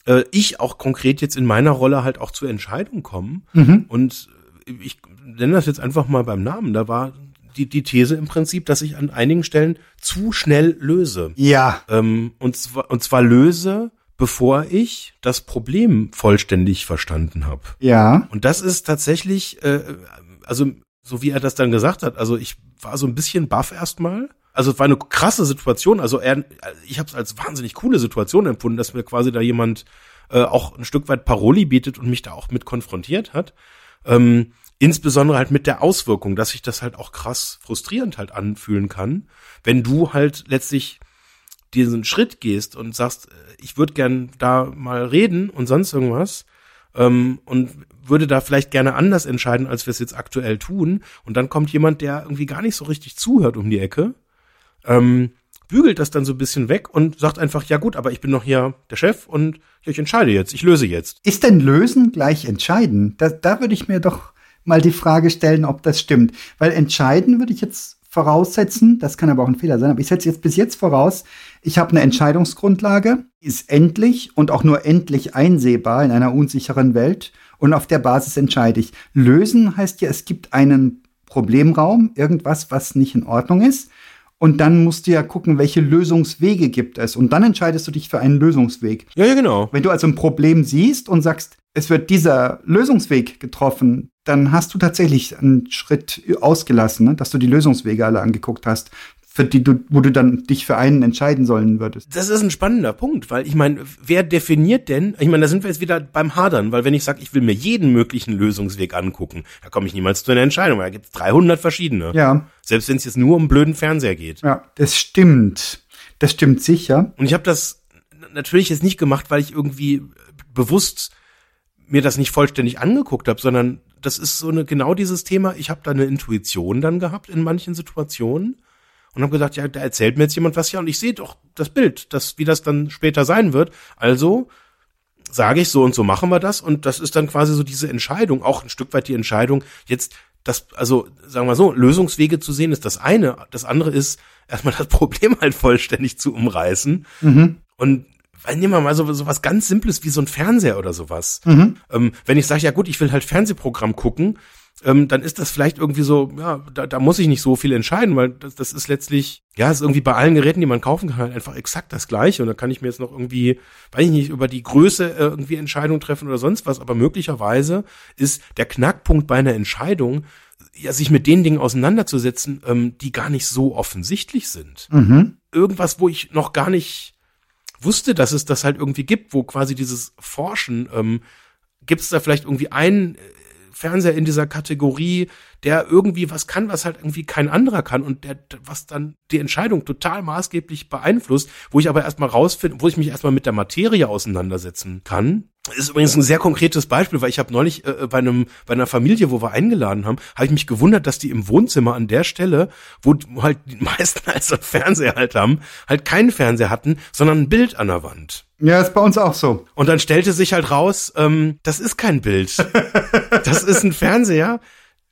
äh, ich auch konkret jetzt in meiner Rolle halt auch zur Entscheidung komme. Mhm. Und ich nenne das jetzt einfach mal beim Namen. Da war die, die These im Prinzip, dass ich an einigen Stellen zu schnell löse. Ja. Ähm, und, zwar, und zwar löse, bevor ich das Problem vollständig verstanden habe. Ja. Und das ist tatsächlich, äh, also so wie er das dann gesagt hat, also ich war so ein bisschen baff erstmal. Also es war eine krasse Situation. Also er, ich habe es als wahnsinnig coole Situation empfunden, dass mir quasi da jemand äh, auch ein Stück weit Paroli bietet und mich da auch mit konfrontiert hat. Ähm, Insbesondere halt mit der Auswirkung, dass sich das halt auch krass frustrierend halt anfühlen kann, wenn du halt letztlich diesen Schritt gehst und sagst, äh, ich würde gern da mal reden und sonst irgendwas ähm, und würde da vielleicht gerne anders entscheiden, als wir es jetzt aktuell tun. Und dann kommt jemand, der irgendwie gar nicht so richtig zuhört um die Ecke, ähm, bügelt das dann so ein bisschen weg und sagt einfach, ja gut, aber ich bin noch hier der Chef und ich entscheide jetzt, ich löse jetzt. Ist denn lösen gleich entscheiden? Da, da würde ich mir doch mal die Frage stellen, ob das stimmt. Weil entscheiden würde ich jetzt voraussetzen, das kann aber auch ein Fehler sein, aber ich setze jetzt bis jetzt voraus, ich habe eine Entscheidungsgrundlage, ist endlich und auch nur endlich einsehbar in einer unsicheren Welt und auf der Basis entscheide ich. Lösen heißt ja, es gibt einen Problemraum, irgendwas, was nicht in Ordnung ist. Und dann musst du ja gucken, welche Lösungswege gibt es. Und dann entscheidest du dich für einen Lösungsweg. Ja, ja, genau. Wenn du also ein Problem siehst und sagst, es wird dieser Lösungsweg getroffen, dann hast du tatsächlich einen Schritt ausgelassen, ne? dass du die Lösungswege alle angeguckt hast, für die du, wo du dann dich für einen entscheiden sollen würdest. Das ist ein spannender Punkt, weil ich meine, wer definiert denn, ich meine, da sind wir jetzt wieder beim Hadern, weil wenn ich sage, ich will mir jeden möglichen Lösungsweg angucken, da komme ich niemals zu einer Entscheidung, weil da gibt es 300 verschiedene. Ja. Selbst wenn es jetzt nur um blöden Fernseher geht. Ja, das stimmt. Das stimmt sicher. Und ich habe das natürlich jetzt nicht gemacht, weil ich irgendwie bewusst mir das nicht vollständig angeguckt habe, sondern das ist so eine genau dieses Thema. Ich habe da eine Intuition dann gehabt in manchen Situationen und habe gesagt, ja, da erzählt mir jetzt jemand was ja und ich sehe doch das Bild, das wie das dann später sein wird. Also sage ich so und so machen wir das und das ist dann quasi so diese Entscheidung, auch ein Stück weit die Entscheidung jetzt das also sagen wir so Lösungswege zu sehen ist das eine, das andere ist erstmal das <laughs> Problem halt vollständig zu umreißen mhm. und nehmen wir mal so, so was ganz Simples wie so ein Fernseher oder sowas. Mhm. Ähm, wenn ich sage, ja gut, ich will halt Fernsehprogramm gucken, ähm, dann ist das vielleicht irgendwie so, ja, da, da muss ich nicht so viel entscheiden, weil das, das ist letztlich, ja, ist irgendwie bei allen Geräten, die man kaufen kann, halt einfach exakt das gleiche. Und da kann ich mir jetzt noch irgendwie, weiß ich nicht, über die Größe äh, irgendwie Entscheidungen treffen oder sonst was. Aber möglicherweise ist der Knackpunkt bei einer Entscheidung, ja, sich mit den Dingen auseinanderzusetzen, ähm, die gar nicht so offensichtlich sind. Mhm. Irgendwas, wo ich noch gar nicht wusste, dass es das halt irgendwie gibt, wo quasi dieses Forschen, ähm, gibt es da vielleicht irgendwie einen äh, Fernseher in dieser Kategorie, der irgendwie was kann, was halt irgendwie kein anderer kann und der, was dann die Entscheidung total maßgeblich beeinflusst, wo ich aber erstmal rausfinde, wo ich mich erstmal mit der Materie auseinandersetzen kann. Ist übrigens ein sehr konkretes Beispiel, weil ich habe neulich äh, bei einem bei einer Familie, wo wir eingeladen haben, habe ich mich gewundert, dass die im Wohnzimmer an der Stelle, wo halt die <laughs> meisten als Fernseher halt haben, halt keinen Fernseher hatten, sondern ein Bild an der Wand. Ja, ist bei uns auch so. Und dann stellte sich halt raus, ähm, das ist kein Bild. <laughs> das ist ein Fernseher,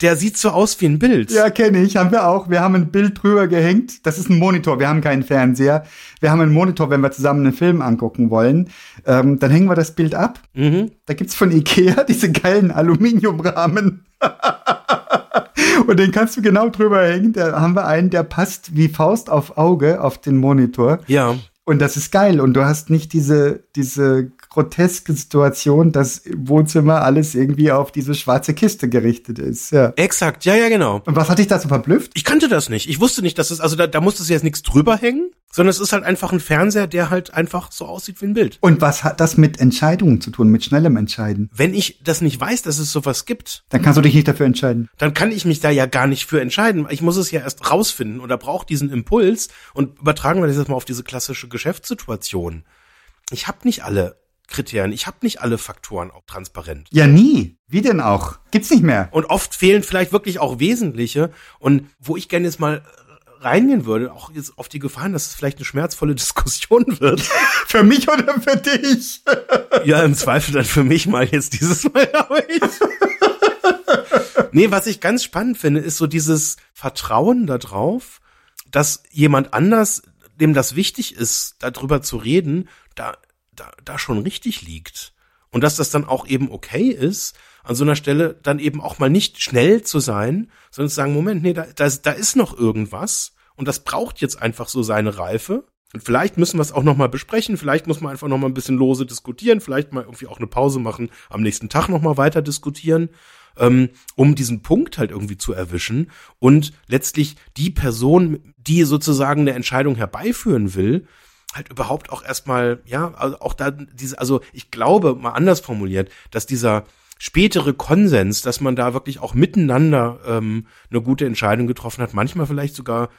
der sieht so aus wie ein Bild. Ja, kenne ich, haben wir auch. Wir haben ein Bild drüber gehängt. Das ist ein Monitor, wir haben keinen Fernseher. Wir haben einen Monitor, wenn wir zusammen einen Film angucken wollen. Ähm, dann hängen wir das Bild ab. Mhm. Da gibt's von Ikea <laughs> diese geilen Aluminiumrahmen. <laughs> Und den kannst du genau drüber hängen. Da haben wir einen, der passt wie Faust auf Auge auf den Monitor. Ja. Und das ist geil. Und du hast nicht diese, diese groteske Situation, dass im Wohnzimmer alles irgendwie auf diese schwarze Kiste gerichtet ist. Ja. Exakt, ja, ja, genau. Und was hat dich da so verblüfft? Ich kannte das nicht. Ich wusste nicht, dass es, also da, da musste es jetzt nichts drüber hängen, sondern es ist halt einfach ein Fernseher, der halt einfach so aussieht wie ein Bild. Und was hat das mit Entscheidungen zu tun, mit schnellem Entscheiden? Wenn ich das nicht weiß, dass es sowas gibt, Dann kannst du dich nicht dafür entscheiden. dann kann ich mich da ja gar nicht für entscheiden. Ich muss es ja erst rausfinden oder brauche diesen Impuls und übertragen wir das jetzt mal auf diese klassische Geschäftssituation. Ich habe nicht alle Kriterien, ich habe nicht alle Faktoren auch transparent. Ja, nie. Wie denn auch? Gibt's nicht mehr. Und oft fehlen vielleicht wirklich auch wesentliche. Und wo ich gerne jetzt mal reingehen würde, auch jetzt auf die Gefahren, dass es vielleicht eine schmerzvolle <laughs> Diskussion wird. <laughs> Für mich oder für dich? <laughs> ja, im Zweifel dann für mich mal jetzt dieses Mal, aber ich. nee, was ich ganz spannend finde, ist so dieses Vertrauen darauf, dass jemand anders, dem das wichtig ist, darüber zu reden, da, da, da schon richtig liegt. Und dass das dann auch eben okay ist, an so einer Stelle dann eben auch mal nicht schnell zu sein, sondern zu sagen, Moment, nee, da, da, da ist noch irgendwas und das braucht jetzt einfach so seine Reife. Und vielleicht müssen wir es auch nochmal besprechen, vielleicht muss man einfach nochmal ein bisschen lose diskutieren, vielleicht mal irgendwie auch eine Pause machen, am nächsten Tag nochmal weiter diskutieren, ähm, um diesen Punkt halt irgendwie zu erwischen und letztlich die Person, die sozusagen eine Entscheidung herbeiführen will, halt überhaupt auch erstmal, ja, also auch da diese, also ich glaube, mal anders formuliert, dass dieser spätere Konsens, dass man da wirklich auch miteinander ähm, eine gute Entscheidung getroffen hat, manchmal vielleicht sogar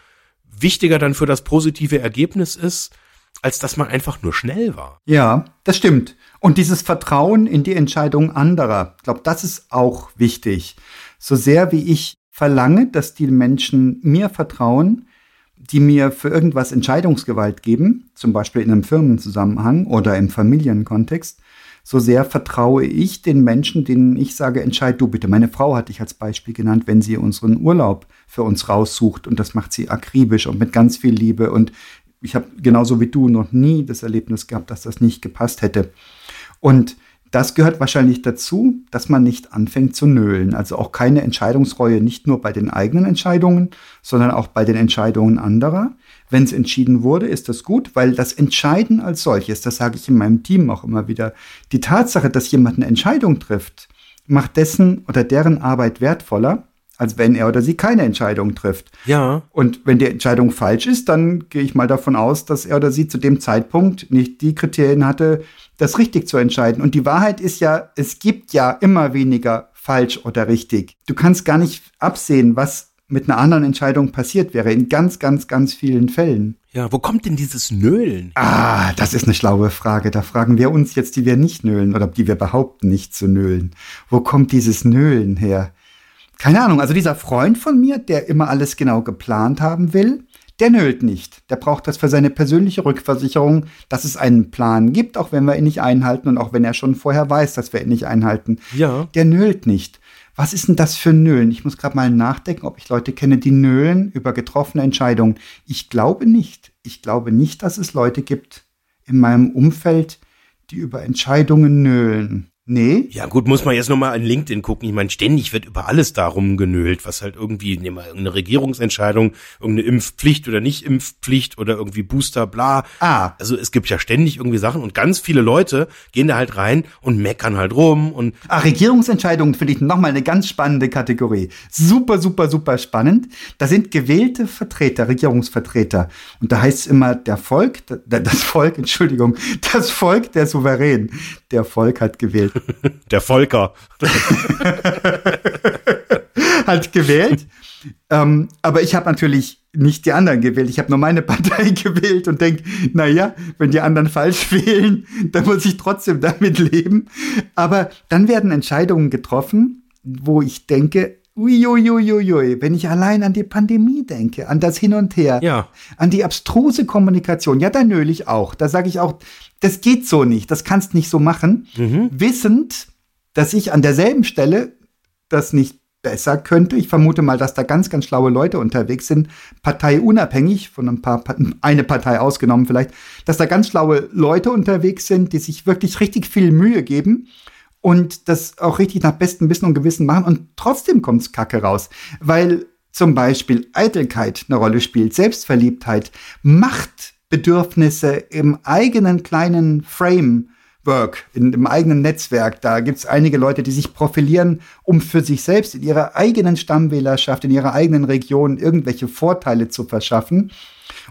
wichtiger dann für das positive Ergebnis ist, als dass man einfach nur schnell war. Ja, das stimmt. Und dieses Vertrauen in die Entscheidung anderer, ich glaube, das ist auch wichtig. So sehr wie ich verlange, dass die Menschen mir vertrauen, die mir für irgendwas Entscheidungsgewalt geben, zum Beispiel in einem Firmenzusammenhang oder im Familienkontext, so sehr vertraue ich den Menschen, denen ich sage, entscheid du bitte. Meine Frau hatte ich als Beispiel genannt, wenn sie unseren Urlaub für uns raussucht und das macht sie akribisch und mit ganz viel Liebe und ich habe genauso wie du noch nie das Erlebnis gehabt, dass das nicht gepasst hätte. Und das gehört wahrscheinlich dazu, dass man nicht anfängt zu nölen. Also auch keine Entscheidungsreue, nicht nur bei den eigenen Entscheidungen, sondern auch bei den Entscheidungen anderer. Wenn es entschieden wurde, ist das gut, weil das Entscheiden als solches, das sage ich in meinem Team auch immer wieder, die Tatsache, dass jemand eine Entscheidung trifft, macht dessen oder deren Arbeit wertvoller, als wenn er oder sie keine Entscheidung trifft. Ja. Und wenn die Entscheidung falsch ist, dann gehe ich mal davon aus, dass er oder sie zu dem Zeitpunkt nicht die Kriterien hatte, das richtig zu entscheiden. Und die Wahrheit ist ja, es gibt ja immer weniger falsch oder richtig. Du kannst gar nicht absehen, was mit einer anderen Entscheidung passiert wäre, in ganz, ganz, ganz vielen Fällen. Ja, wo kommt denn dieses Nölen? Ah, das ist eine schlaue Frage. Da fragen wir uns jetzt, die wir nicht nölen oder die wir behaupten, nicht zu nölen. Wo kommt dieses Nölen her? Keine Ahnung, also dieser Freund von mir, der immer alles genau geplant haben will, der nölt nicht. Der braucht das für seine persönliche Rückversicherung, dass es einen Plan gibt, auch wenn wir ihn nicht einhalten und auch wenn er schon vorher weiß, dass wir ihn nicht einhalten. Ja. Der nölt nicht. Was ist denn das für Nölen? Ich muss gerade mal nachdenken, ob ich Leute kenne, die nölen über getroffene Entscheidungen. Ich glaube nicht. Ich glaube nicht, dass es Leute gibt in meinem Umfeld, die über Entscheidungen nölen. Nee. Ja gut, muss man jetzt nochmal an LinkedIn gucken. Ich meine, ständig wird über alles darum genölt, was halt irgendwie, nehmen wir irgendeine Regierungsentscheidung, irgendeine Impfpflicht oder nicht Impfpflicht oder irgendwie Booster, bla. Ah. Also es gibt ja ständig irgendwie Sachen und ganz viele Leute gehen da halt rein und meckern halt rum und Ah, Regierungsentscheidungen finde ich nochmal eine ganz spannende Kategorie. Super, super, super spannend. Da sind gewählte Vertreter, Regierungsvertreter. Und da heißt es immer, der Volk, das Volk, <laughs> Entschuldigung, das Volk, der Souverän. Der Volk hat gewählt. <laughs> der Volker. <laughs> hat gewählt. Ähm, aber ich habe natürlich nicht die anderen gewählt. Ich habe nur meine Partei <laughs> gewählt und denke, naja, wenn die anderen falsch wählen, dann muss ich trotzdem damit leben. Aber dann werden Entscheidungen getroffen, wo ich denke, Uiuiuiui, wenn ich allein an die Pandemie denke, an das Hin und Her, ja. an die abstruse Kommunikation, ja, da nöle ich auch. Da sage ich auch, das geht so nicht, das kannst nicht so machen, mhm. wissend, dass ich an derselben Stelle das nicht besser könnte. Ich vermute mal, dass da ganz, ganz schlaue Leute unterwegs sind, parteiunabhängig, von ein paar, eine Partei ausgenommen vielleicht, dass da ganz schlaue Leute unterwegs sind, die sich wirklich richtig viel Mühe geben und das auch richtig nach bestem Wissen und Gewissen machen und trotzdem kommt's Kacke raus, weil zum Beispiel Eitelkeit eine Rolle spielt, Selbstverliebtheit, Machtbedürfnisse im eigenen kleinen Frame Work, in dem eigenen Netzwerk. Da gibt es einige Leute, die sich profilieren, um für sich selbst in ihrer eigenen Stammwählerschaft, in ihrer eigenen Region irgendwelche Vorteile zu verschaffen.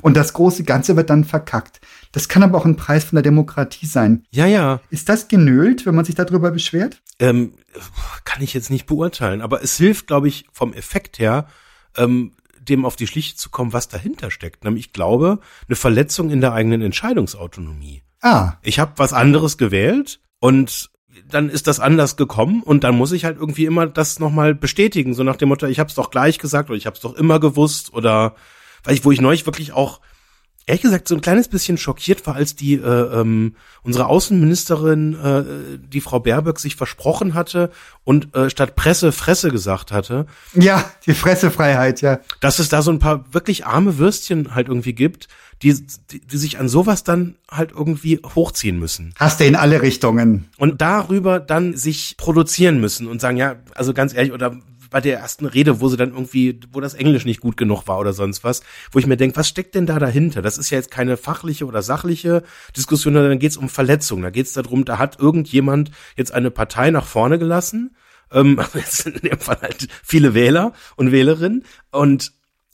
Und das große Ganze wird dann verkackt. Das kann aber auch ein Preis von der Demokratie sein. Ja, ja. Ist das genölt, wenn man sich darüber beschwert? Ähm, kann ich jetzt nicht beurteilen, aber es hilft, glaube ich, vom Effekt her, ähm, dem auf die Schliche zu kommen, was dahinter steckt. Nämlich, ich glaube, eine Verletzung in der eigenen Entscheidungsautonomie. Ah. Ich habe was anderes gewählt und dann ist das anders gekommen und dann muss ich halt irgendwie immer das nochmal bestätigen, so nach dem Motto, ich habe es doch gleich gesagt oder ich habe es doch immer gewusst oder weil ich, wo ich neulich wirklich auch ehrlich gesagt so ein kleines bisschen schockiert war, als die äh, ähm, unsere Außenministerin, äh, die Frau Baerbock, sich versprochen hatte und äh, statt Presse Fresse gesagt hatte. Ja, die Fressefreiheit, ja. Dass es da so ein paar wirklich arme Würstchen halt irgendwie gibt, die, die, die sich an sowas dann halt irgendwie hochziehen müssen. Hast du in alle Richtungen. Und darüber dann sich produzieren müssen und sagen, ja, also ganz ehrlich, oder bei der ersten Rede, wo sie dann irgendwie, wo das Englisch nicht gut genug war oder sonst was, wo ich mir denke, was steckt denn da dahinter? Das ist ja jetzt keine fachliche oder sachliche Diskussion, sondern dann geht es um Verletzung. Da geht es darum, da hat irgendjemand jetzt eine Partei nach vorne gelassen, ähm, <laughs> jetzt in dem Fall halt viele Wähler und Wählerinnen und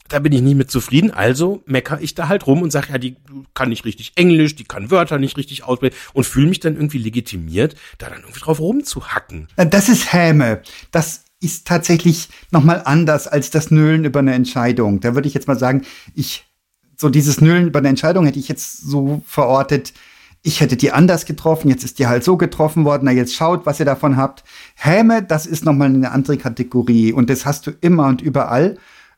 da bin ich nicht mit zufrieden, also mecker ich da halt rum und sage, ja, die kann nicht richtig Englisch, die kann Wörter nicht richtig ausbilden und fühle mich dann irgendwie legitimiert, da dann irgendwie drauf rumzuhacken. Das ist Häme. Das ist tatsächlich nochmal anders als das Nölen über eine Entscheidung. Da würde ich jetzt mal sagen, ich, so dieses Nölen über eine Entscheidung hätte ich jetzt so verortet, ich hätte die anders getroffen, jetzt ist die halt so getroffen worden, na jetzt schaut, was ihr davon habt. Häme, das ist nochmal eine andere Kategorie und das hast du immer und überall.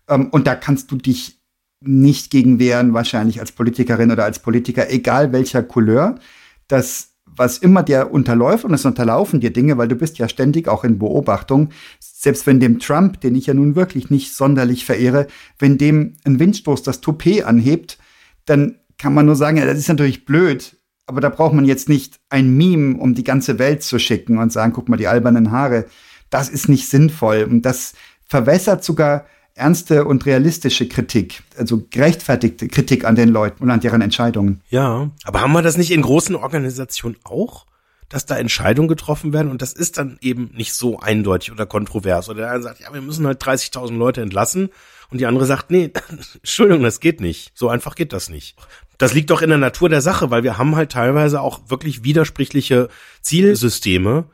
Ähm, und da kannst du dich nicht gegen wehren, wahrscheinlich als Politikerin oder als Politiker, egal welcher Couleur. Das was immer dir unterläuft, und es unterlaufen dir Dinge, weil du bist ja ständig auch in Beobachtung, selbst wenn dem Trump, den ich ja nun wirklich nicht sonderlich verehre, wenn dem ein Windstoß das Toupet anhebt, dann kann man nur sagen, ja, das ist natürlich blöd, aber da braucht man jetzt nicht ein Meme um die ganze Welt zu schicken und sagen, guck mal, die albernen Haare. Das ist nicht sinnvoll und das verwässert sogar ernste und realistische Kritik, also gerechtfertigte Kritik an den Leuten und an deren Entscheidungen. Ja, aber haben wir das nicht in großen Organisationen auch? Dass da Entscheidungen getroffen werden und das ist dann eben nicht so eindeutig oder kontrovers. Oder der eine sagt, ja, wir müssen halt 30.000 Leute entlassen und die andere sagt, nee, <laughs> Entschuldigung, das geht nicht. So einfach geht das nicht. Das liegt doch in der Natur der Sache, weil wir haben halt teilweise auch wirklich widersprüchliche Zielsysteme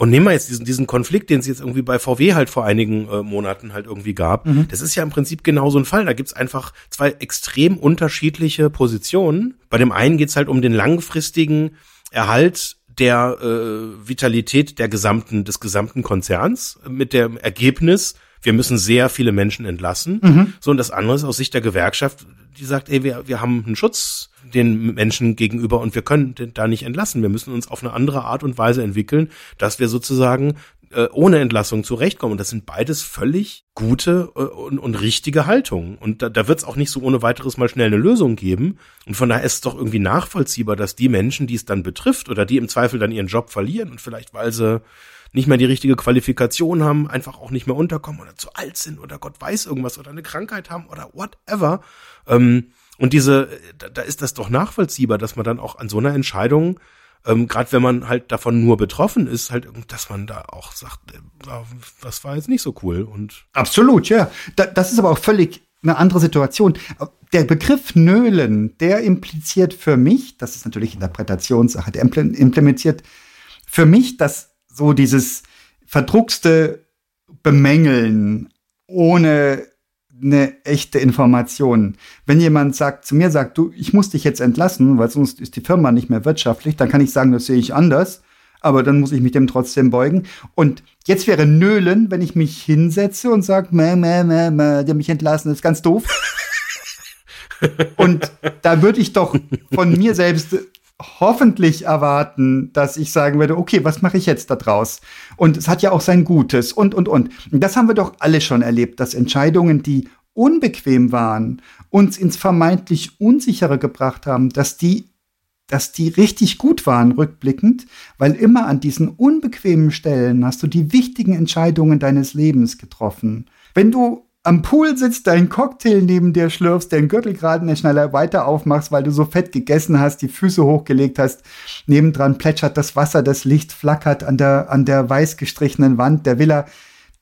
und nehmen wir jetzt diesen, diesen Konflikt, den es jetzt irgendwie bei VW halt vor einigen äh, Monaten halt irgendwie gab. Mhm. Das ist ja im Prinzip genau so ein Fall. Da gibt's einfach zwei extrem unterschiedliche Positionen. Bei dem einen geht's halt um den langfristigen Erhalt der äh, Vitalität der gesamten, des gesamten Konzerns mit dem Ergebnis, wir müssen sehr viele Menschen entlassen. Mhm. So, und das andere ist aus Sicht der Gewerkschaft, die sagt, ey, wir, wir haben einen Schutz den Menschen gegenüber und wir können da nicht entlassen. Wir müssen uns auf eine andere Art und Weise entwickeln, dass wir sozusagen äh, ohne Entlassung zurechtkommen. Und das sind beides völlig gute äh, und, und richtige Haltungen. Und da, da wird es auch nicht so ohne weiteres mal schnell eine Lösung geben. Und von daher ist es doch irgendwie nachvollziehbar, dass die Menschen, die es dann betrifft oder die im Zweifel dann ihren Job verlieren und vielleicht, weil sie nicht mehr die richtige Qualifikation haben, einfach auch nicht mehr unterkommen oder zu alt sind oder Gott weiß irgendwas oder eine Krankheit haben oder whatever. Ähm, und diese, da, da ist das doch nachvollziehbar, dass man dann auch an so einer Entscheidung, ähm, gerade wenn man halt davon nur betroffen ist, halt, dass man da auch sagt, äh, das war jetzt nicht so cool. Und Absolut, ja. Da, das ist aber auch völlig eine andere Situation. Der Begriff Nölen, der impliziert für mich, das ist natürlich Interpretationssache, der implementiert für mich, dass so dieses verdruckste Bemängeln ohne eine echte Information. Wenn jemand sagt, zu mir sagt, du, ich muss dich jetzt entlassen, weil sonst ist die Firma nicht mehr wirtschaftlich, dann kann ich sagen, das sehe ich anders, aber dann muss ich mich dem trotzdem beugen. Und jetzt wäre Nölen, wenn ich mich hinsetze und sage, meh, meh, meh, meh, der mich entlassen, das ist ganz doof. <laughs> und da würde ich doch von mir selbst hoffentlich erwarten, dass ich sagen würde, okay, was mache ich jetzt da draus? Und es hat ja auch sein Gutes und, und, und. Und das haben wir doch alle schon erlebt, dass Entscheidungen, die unbequem waren, uns ins vermeintlich Unsichere gebracht haben, dass die, dass die richtig gut waren, rückblickend, weil immer an diesen unbequemen Stellen hast du die wichtigen Entscheidungen deines Lebens getroffen. Wenn du am Pool sitzt, dein Cocktail neben dir schlürfst, den Gürtel gerade nicht schneller weiter aufmachst, weil du so fett gegessen hast, die Füße hochgelegt hast, nebendran plätschert das Wasser, das Licht flackert an der, an der weiß gestrichenen Wand der Villa.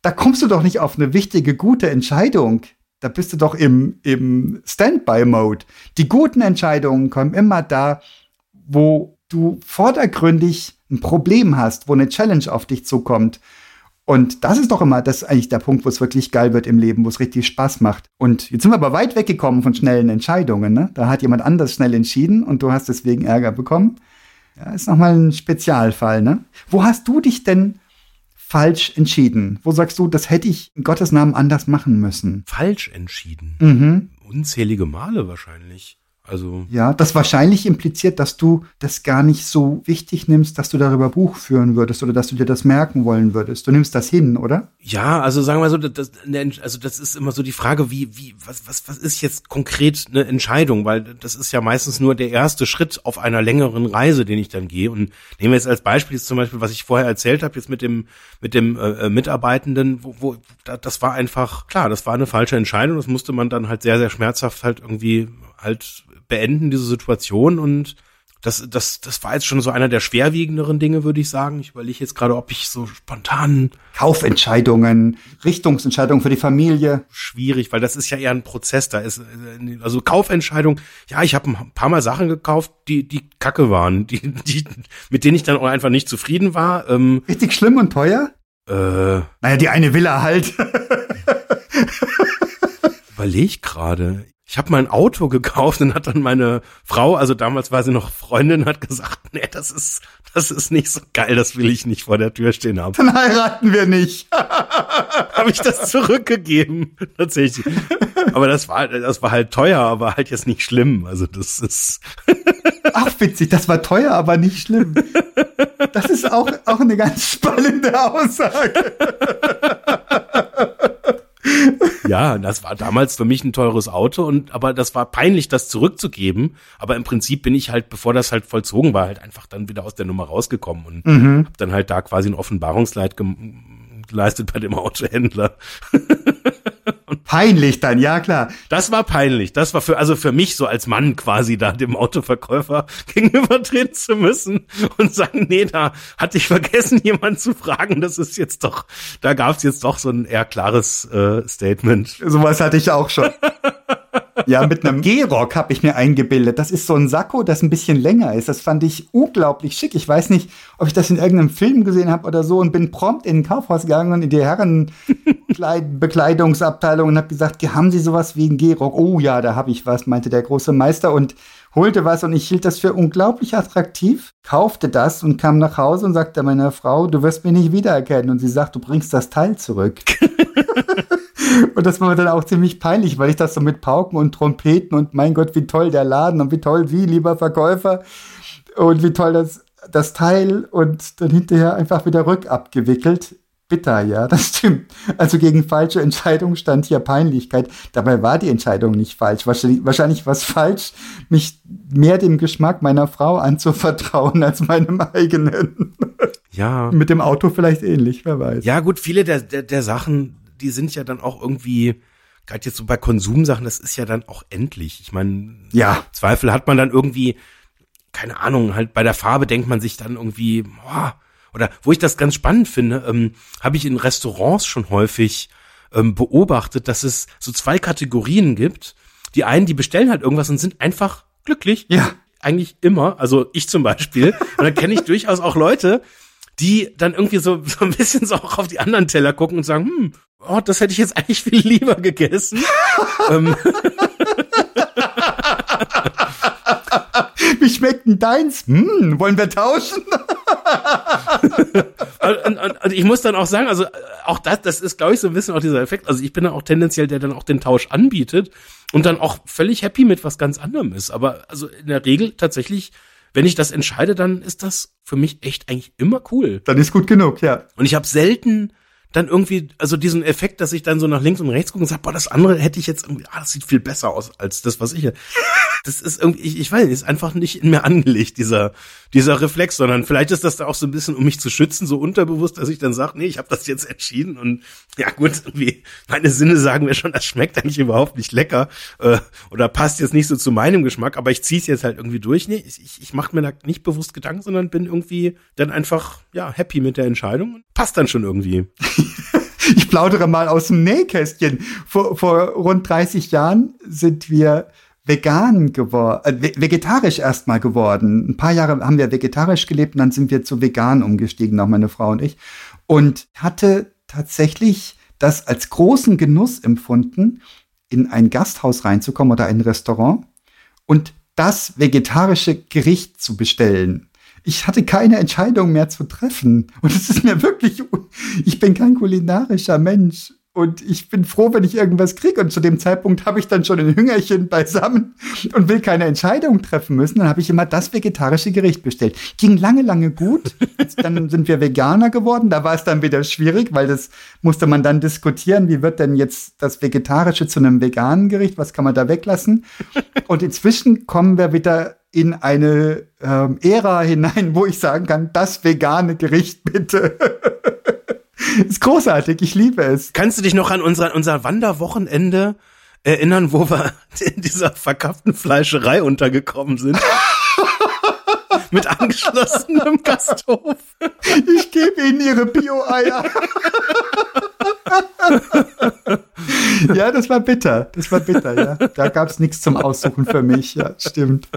Da kommst du doch nicht auf eine wichtige, gute Entscheidung. Da bist du doch im, im Standby-Mode. Die guten Entscheidungen kommen immer da, wo du vordergründig ein Problem hast, wo eine Challenge auf dich zukommt. Und das ist doch immer, das eigentlich der Punkt, wo es wirklich geil wird im Leben, wo es richtig Spaß macht. Und jetzt sind wir aber weit weggekommen von schnellen Entscheidungen. Ne? Da hat jemand anders schnell entschieden und du hast deswegen Ärger bekommen. Ja, ist nochmal ein Spezialfall. Ne? Wo hast du dich denn falsch entschieden? Wo sagst du, das hätte ich in Gottes Namen anders machen müssen? Falsch entschieden? Mhm. Unzählige Male wahrscheinlich. Also ja, das wahrscheinlich impliziert, dass du das gar nicht so wichtig nimmst, dass du darüber Buch führen würdest oder dass du dir das merken wollen würdest. Du nimmst das hin, oder? Ja, also sagen wir so, das, also das ist immer so die Frage, wie, wie, was, was, was ist jetzt konkret eine Entscheidung? Weil das ist ja meistens nur der erste Schritt auf einer längeren Reise, den ich dann gehe. Und nehmen wir jetzt als Beispiel jetzt zum Beispiel, was ich vorher erzählt habe, jetzt mit dem, mit dem äh, äh Mitarbeitenden, wo, wo das war einfach klar, das war eine falsche Entscheidung. Das musste man dann halt sehr, sehr schmerzhaft halt irgendwie halt beenden, diese Situation. Und das, das, das war jetzt schon so einer der schwerwiegenderen Dinge, würde ich sagen. Ich überlege jetzt gerade, ob ich so spontan. Kaufentscheidungen, Richtungsentscheidungen für die Familie. Schwierig, weil das ist ja eher ein Prozess. Da ist, also Kaufentscheidung, ja, ich habe ein paar Mal Sachen gekauft, die, die Kacke waren, <laughs> die, die, mit denen ich dann auch einfach nicht zufrieden war. Ähm, Richtig schlimm und teuer? Äh, naja, die eine Villa halt. <laughs> überleg gerade ich habe mein Auto gekauft und hat dann meine Frau, also damals war sie noch Freundin, hat gesagt, nee, das ist, das ist nicht so geil, das will ich nicht vor der Tür stehen haben. Dann heiraten wir nicht. <laughs> habe ich das zurückgegeben, tatsächlich. Aber das war, das war halt teuer, aber halt jetzt nicht schlimm. Also das ist. <laughs> Ach, witzig, das war teuer, aber nicht schlimm. Das ist auch, auch eine ganz spannende Aussage. <laughs> ja, das war damals für mich ein teures Auto und aber das war peinlich, das zurückzugeben. Aber im Prinzip bin ich halt, bevor das halt vollzogen war, halt einfach dann wieder aus der Nummer rausgekommen und mhm. hab dann halt da quasi ein Offenbarungsleid geleistet bei dem Autohändler. <laughs> Peinlich dann, ja klar. Das war peinlich. Das war für, also für mich so als Mann quasi da dem Autoverkäufer <laughs> gegenübertreten zu müssen und sagen, nee, da hatte ich vergessen, <laughs> jemand zu fragen. Das ist jetzt doch, da gab es jetzt doch so ein eher klares äh, Statement. Sowas hatte ich auch schon. <laughs> Ja, mit einem Gehrock habe ich mir eingebildet. Das ist so ein Sakko, das ein bisschen länger ist. Das fand ich unglaublich schick. Ich weiß nicht, ob ich das in irgendeinem Film gesehen habe oder so und bin prompt in ein Kaufhaus gegangen und in die Herrenbekleidungsabteilung und habe gesagt, haben Sie sowas wie ein Gehrock? Oh ja, da habe ich was, meinte der große Meister und holte was und ich hielt das für unglaublich attraktiv, kaufte das und kam nach Hause und sagte meiner Frau, du wirst mich nicht wiedererkennen. Und sie sagt, du bringst das Teil zurück. <laughs> und das war mir dann auch ziemlich peinlich, weil ich das so mit Pauken und Trompeten und mein Gott, wie toll der Laden und wie toll wie, lieber Verkäufer und wie toll das, das Teil und dann hinterher einfach wieder rückabgewickelt. Bitter, ja, das stimmt. Also gegen falsche Entscheidungen stand hier Peinlichkeit. Dabei war die Entscheidung nicht falsch. Wahrscheinlich, wahrscheinlich war es falsch, mich mehr dem Geschmack meiner Frau anzuvertrauen als meinem eigenen. Ja. Mit dem Auto vielleicht ähnlich, wer weiß. Ja, gut, viele der, der, der Sachen, die sind ja dann auch irgendwie, gerade jetzt so bei Konsumsachen, das ist ja dann auch endlich. Ich meine, Ja. Zweifel hat man dann irgendwie, keine Ahnung, halt bei der Farbe denkt man sich dann irgendwie, boah, oder wo ich das ganz spannend finde, ähm, habe ich in Restaurants schon häufig ähm, beobachtet, dass es so zwei Kategorien gibt. Die einen, die bestellen halt irgendwas und sind einfach glücklich. Ja. Eigentlich immer, also ich zum Beispiel. Und dann kenne ich durchaus auch Leute, die dann irgendwie so, so ein bisschen so auch auf die anderen Teller gucken und sagen, hm, oh, das hätte ich jetzt eigentlich viel lieber gegessen. <laughs> ähm, <laughs> Wie schmeckt denn deins? Hm, wollen wir tauschen? <laughs> und, und, und ich muss dann auch sagen, also äh, auch das, das ist, glaube ich, so ein bisschen auch dieser Effekt. Also ich bin dann auch tendenziell, der dann auch den Tausch anbietet und dann auch völlig happy mit was ganz anderem ist. Aber also in der Regel tatsächlich, wenn ich das entscheide, dann ist das für mich echt eigentlich immer cool. Dann ist gut genug, ja. Und ich habe selten dann irgendwie, also diesen Effekt, dass ich dann so nach links und rechts gucke und sage, boah, das andere hätte ich jetzt irgendwie, ah, das sieht viel besser aus als das, was ich hier. <laughs> Das ist irgendwie, ich, ich weiß nicht, ist einfach nicht in mir angelegt, dieser, dieser Reflex, sondern vielleicht ist das da auch so ein bisschen, um mich zu schützen, so unterbewusst, dass ich dann sage, nee, ich habe das jetzt entschieden und ja gut, irgendwie, meine Sinne sagen mir schon, das schmeckt eigentlich überhaupt nicht lecker äh, oder passt jetzt nicht so zu meinem Geschmack, aber ich ziehe es jetzt halt irgendwie durch. Nee, ich, ich, ich mache mir da nicht bewusst Gedanken, sondern bin irgendwie dann einfach, ja, happy mit der Entscheidung und passt dann schon irgendwie. <laughs> Ich plaudere mal aus dem Nähkästchen. Vor, vor rund 30 Jahren sind wir vegan geworden, äh, vegetarisch erstmal geworden. Ein paar Jahre haben wir vegetarisch gelebt und dann sind wir zu vegan umgestiegen, auch meine Frau und ich. Und hatte tatsächlich das als großen Genuss empfunden, in ein Gasthaus reinzukommen oder ein Restaurant und das vegetarische Gericht zu bestellen. Ich hatte keine Entscheidung mehr zu treffen. Und es ist mir wirklich, ich bin kein kulinarischer Mensch. Und ich bin froh, wenn ich irgendwas kriege. Und zu dem Zeitpunkt habe ich dann schon ein Hüngerchen beisammen und will keine Entscheidung treffen müssen. Dann habe ich immer das vegetarische Gericht bestellt. Ging lange, lange gut. Dann sind wir Veganer geworden. Da war es dann wieder schwierig, weil das musste man dann diskutieren. Wie wird denn jetzt das Vegetarische zu einem veganen Gericht? Was kann man da weglassen? Und inzwischen kommen wir wieder in eine ähm, Ära hinein, wo ich sagen kann, das vegane Gericht bitte. <laughs> <laughs> ist großartig, ich liebe es. Kannst du dich noch an unser, unser Wanderwochenende erinnern, wo wir <laughs> in dieser verkappten Fleischerei untergekommen sind? <laughs> Mit angeschlossenem Gasthof. Ich gebe Ihnen Ihre Bio-Eier. ja, das war bitter. Das war bitter, ja. Da gab es nichts zum Aussuchen für mich. Ja, stimmt.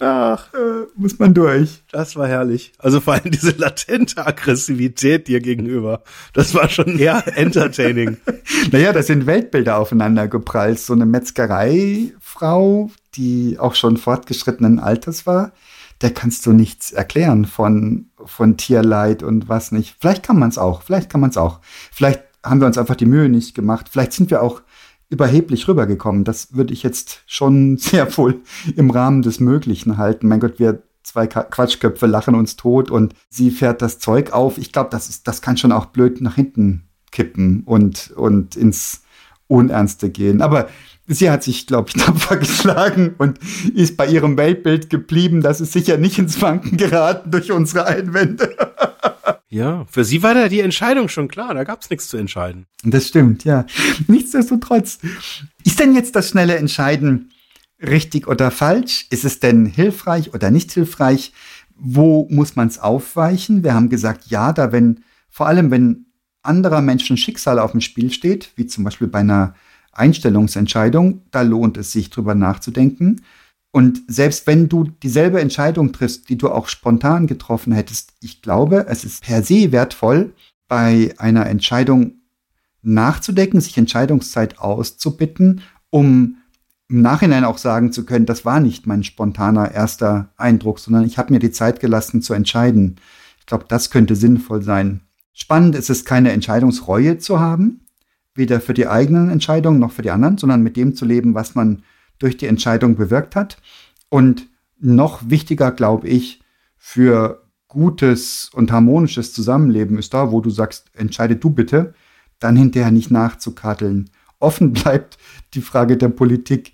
Ach, äh, muss man durch. Das war herrlich. Also vor allem diese latente Aggressivität dir gegenüber. Das war schon eher entertaining. <laughs> naja, da sind Weltbilder aufeinander geprallt. So eine Metzgereifrau, die auch schon fortgeschrittenen Alters war, der kannst du nichts erklären von, von Tierleid und was nicht. Vielleicht kann man es auch, vielleicht kann man es auch. Vielleicht haben wir uns einfach die Mühe nicht gemacht. Vielleicht sind wir auch überheblich rübergekommen. Das würde ich jetzt schon <laughs> sehr wohl im Rahmen des Möglichen halten. Mein Gott, wir zwei Quatschköpfe lachen uns tot und sie fährt das Zeug auf. Ich glaube, das ist, das kann schon auch blöd nach hinten kippen und, und ins Unernste gehen. Aber sie hat sich, glaube ich, <laughs> tapfer geschlagen und ist bei ihrem Weltbild geblieben. Das ist sicher nicht ins Wanken geraten durch unsere Einwände. <laughs> Ja, für sie war da die Entscheidung schon klar, da gab's nichts zu entscheiden. Das stimmt, ja. Nichtsdestotrotz, ist denn jetzt das schnelle Entscheiden richtig oder falsch? Ist es denn hilfreich oder nicht hilfreich? Wo muss man es aufweichen? Wir haben gesagt, ja, da wenn, vor allem wenn anderer Menschen Schicksal auf dem Spiel steht, wie zum Beispiel bei einer Einstellungsentscheidung, da lohnt es sich drüber nachzudenken. Und selbst wenn du dieselbe Entscheidung triffst, die du auch spontan getroffen hättest, ich glaube, es ist per se wertvoll, bei einer Entscheidung nachzudenken, sich Entscheidungszeit auszubitten, um im Nachhinein auch sagen zu können, das war nicht mein spontaner erster Eindruck, sondern ich habe mir die Zeit gelassen zu entscheiden. Ich glaube, das könnte sinnvoll sein. Spannend ist es, keine Entscheidungsreue zu haben, weder für die eigenen Entscheidungen noch für die anderen, sondern mit dem zu leben, was man durch die Entscheidung bewirkt hat. Und noch wichtiger, glaube ich, für gutes und harmonisches Zusammenleben ist da, wo du sagst, entscheide du bitte, dann hinterher nicht nachzukatteln. Offen <laughs> bleibt die Frage der Politik,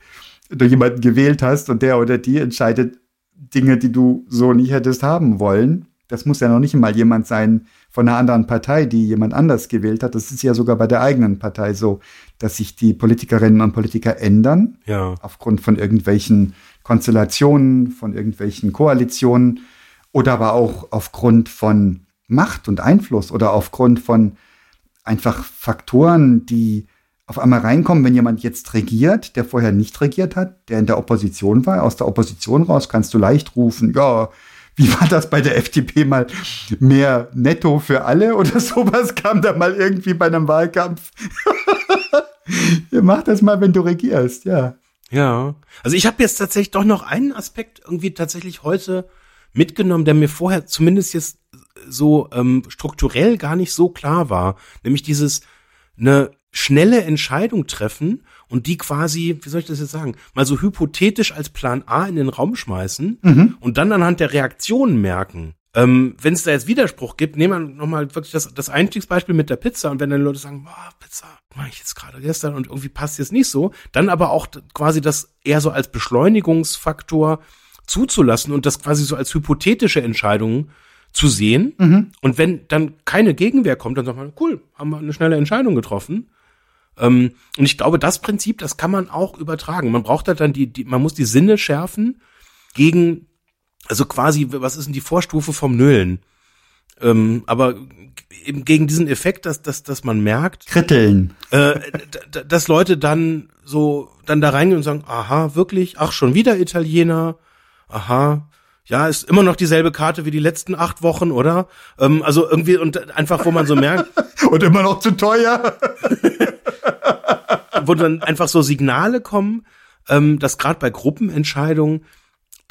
du jemanden gewählt hast und der oder die entscheidet Dinge, die du so nicht hättest haben wollen. Das muss ja noch nicht mal jemand sein von einer anderen Partei, die jemand anders gewählt hat. Das ist ja sogar bei der eigenen Partei so, dass sich die Politikerinnen und Politiker ändern. Ja. Aufgrund von irgendwelchen Konstellationen, von irgendwelchen Koalitionen oder aber auch aufgrund von Macht und Einfluss oder aufgrund von einfach Faktoren, die auf einmal reinkommen, wenn jemand jetzt regiert, der vorher nicht regiert hat, der in der Opposition war. Aus der Opposition raus kannst du leicht rufen, ja, wie war das bei der FDP mal mehr Netto für alle oder <laughs> sowas kam da mal irgendwie bei einem Wahlkampf. <laughs> mach das mal, wenn du regierst, ja. Ja. Also ich habe jetzt tatsächlich doch noch einen Aspekt irgendwie tatsächlich heute mitgenommen, der mir vorher zumindest jetzt so ähm, strukturell gar nicht so klar war, nämlich dieses eine schnelle Entscheidung treffen und die quasi, wie soll ich das jetzt sagen, mal so hypothetisch als Plan A in den Raum schmeißen Mhm. und dann anhand der Reaktionen merken. Ähm, wenn es da jetzt Widerspruch gibt, nehmen wir nochmal wirklich das, das Einstiegsbeispiel mit der Pizza und wenn dann Leute sagen, boah, Pizza, mach ich jetzt gerade gestern und irgendwie passt jetzt nicht so, dann aber auch quasi das eher so als Beschleunigungsfaktor zuzulassen und das quasi so als hypothetische Entscheidung zu sehen. Mhm. Und wenn dann keine Gegenwehr kommt, dann sagt man, cool, haben wir eine schnelle Entscheidung getroffen. Ähm, und ich glaube, das Prinzip, das kann man auch übertragen. Man braucht halt dann die, die, man muss die Sinne schärfen gegen, also quasi, was ist denn die Vorstufe vom Nölen? Ähm, aber eben gegen diesen Effekt, dass, dass, dass man merkt, Kritteln. äh, dass Leute dann so dann da reingehen und sagen, aha, wirklich, ach, schon wieder Italiener, aha, ja, ist immer noch dieselbe Karte wie die letzten acht Wochen, oder? Ähm, also irgendwie und einfach, wo man so merkt, <laughs> Und immer noch zu teuer. <laughs> wo dann einfach so Signale kommen, ähm, dass gerade bei Gruppenentscheidungen,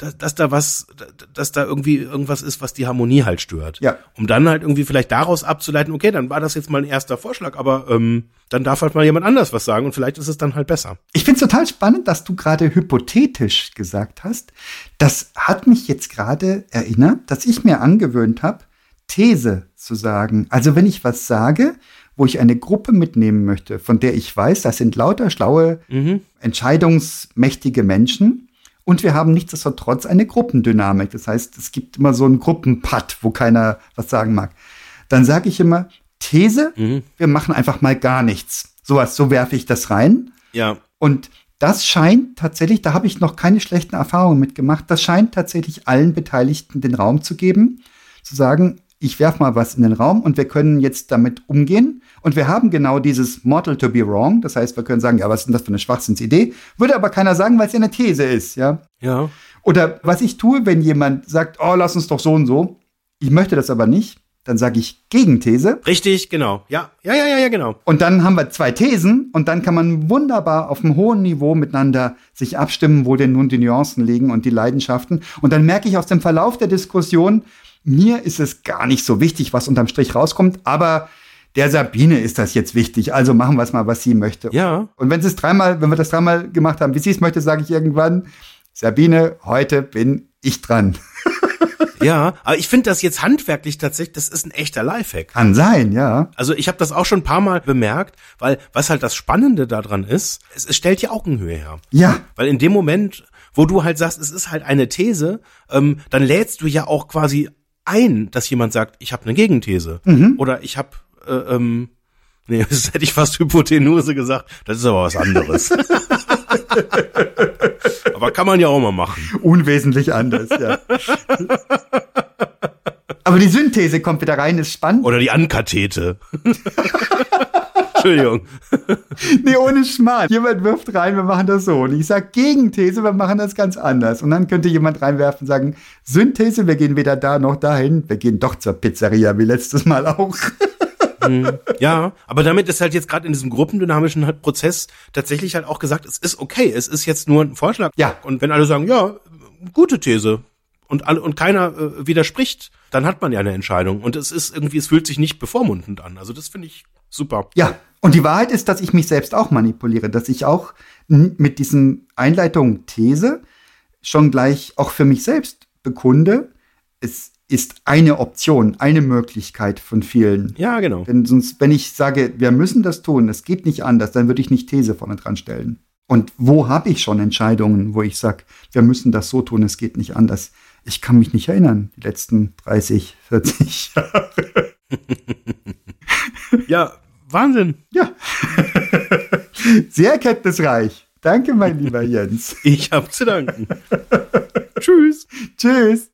dass, dass da was, dass da irgendwie irgendwas ist, was die Harmonie halt stört. Ja. Um dann halt irgendwie vielleicht daraus abzuleiten, okay, dann war das jetzt mal ein erster Vorschlag, aber ähm, dann darf halt mal jemand anders was sagen und vielleicht ist es dann halt besser. Ich finde es total spannend, dass du gerade hypothetisch gesagt hast. Das hat mich jetzt gerade erinnert, dass ich mir angewöhnt habe, These zu sagen. Also wenn ich was sage, wo ich eine Gruppe mitnehmen möchte, von der ich weiß, das sind lauter schlaue, entscheidungsmächtige Menschen. Und wir haben nichtsdestotrotz eine Gruppendynamik. Das heißt, es gibt immer so einen Gruppenpad, wo keiner was sagen mag. Dann sage ich immer, These, wir machen einfach mal gar nichts. Sowas, so werfe ich das rein. Ja. Und das scheint tatsächlich, da habe ich noch keine schlechten Erfahrungen mitgemacht, das scheint tatsächlich allen Beteiligten den Raum zu geben, zu sagen, ich werf mal was in den Raum und wir können jetzt damit umgehen. Und wir haben genau dieses Mortal to be wrong. Das heißt, wir können sagen, ja, was ist denn das für eine Schwachsinnsidee? Würde aber keiner sagen, weil es ja eine These ist, ja. Ja. Oder was ich tue, wenn jemand sagt, oh, lass uns doch so und so. Ich möchte das aber nicht. Dann sage ich Gegenthese. Richtig, genau. Ja, ja, ja, ja, ja, genau. Und dann haben wir zwei Thesen und dann kann man wunderbar auf einem hohen Niveau miteinander sich abstimmen, wo denn nun die Nuancen liegen und die Leidenschaften. Und dann merke ich aus dem Verlauf der Diskussion, mir ist es gar nicht so wichtig, was unterm Strich rauskommt, aber der Sabine ist das jetzt wichtig, also machen wir es mal, was sie möchte. Ja. Und wenn sie es dreimal, wenn wir das dreimal gemacht haben, wie sie es möchte, sage ich irgendwann, Sabine, heute bin ich dran. <laughs> Ja, aber ich finde das jetzt handwerklich tatsächlich, das ist ein echter Lifehack. Kann sein, ja. Also ich habe das auch schon ein paar Mal bemerkt, weil was halt das Spannende daran ist, es, es stellt die Augenhöhe her. Ja, Weil in dem Moment, wo du halt sagst, es ist halt eine These, ähm, dann lädst du ja auch quasi ein, dass jemand sagt, ich habe eine Gegenthese. Oder ich habe, äh, ähm, nee, <laughs> das hätte ich fast Hypotenuse gesagt, das ist aber was anderes. <laughs> aber kann man ja auch mal machen. unwesentlich anders, ja. Aber die Synthese kommt wieder rein, ist spannend. Oder die Ankathete. <laughs> Entschuldigung. <laughs> Nee, ohne Schmarrn. Jemand wirft rein, wir machen das so. Und ich sage Gegenthese, wir machen das ganz anders. Und dann könnte jemand reinwerfen und sagen, Synthese, wir gehen weder da noch dahin. Wir gehen doch zur Pizzeria, wie letztes Mal auch. <laughs> Ja, aber damit ist halt jetzt gerade in diesem gruppendynamischen halt Prozess tatsächlich halt auch gesagt, es ist okay, es ist jetzt nur ein Vorschlag. Ja. Und wenn alle sagen, ja, gute These und alle und keiner äh, widerspricht, dann hat man ja eine Entscheidung und es ist irgendwie, es fühlt sich nicht bevormundend an. Also das finde ich super. Ja, und die Wahrheit ist, dass ich mich selbst auch manipuliere, dass ich auch mit diesen Einleitungen These schon gleich auch für mich selbst bekunde, es ist eine Option, eine Möglichkeit von vielen. Ja, genau. Wenn, sonst, wenn ich sage, wir müssen das tun, es geht nicht anders, dann würde ich nicht These vorne dran stellen. Und wo habe ich schon Entscheidungen, wo ich sage, wir müssen das so tun, es geht nicht anders? Ich kann mich nicht erinnern, die letzten 30, 40 <laughs> Jahre. <laughs> ja, Wahnsinn. Ja. <laughs> Sehr kenntnisreich. Danke, mein lieber Jens. Ich habe zu danken. <laughs> Tschüss. Tschüss.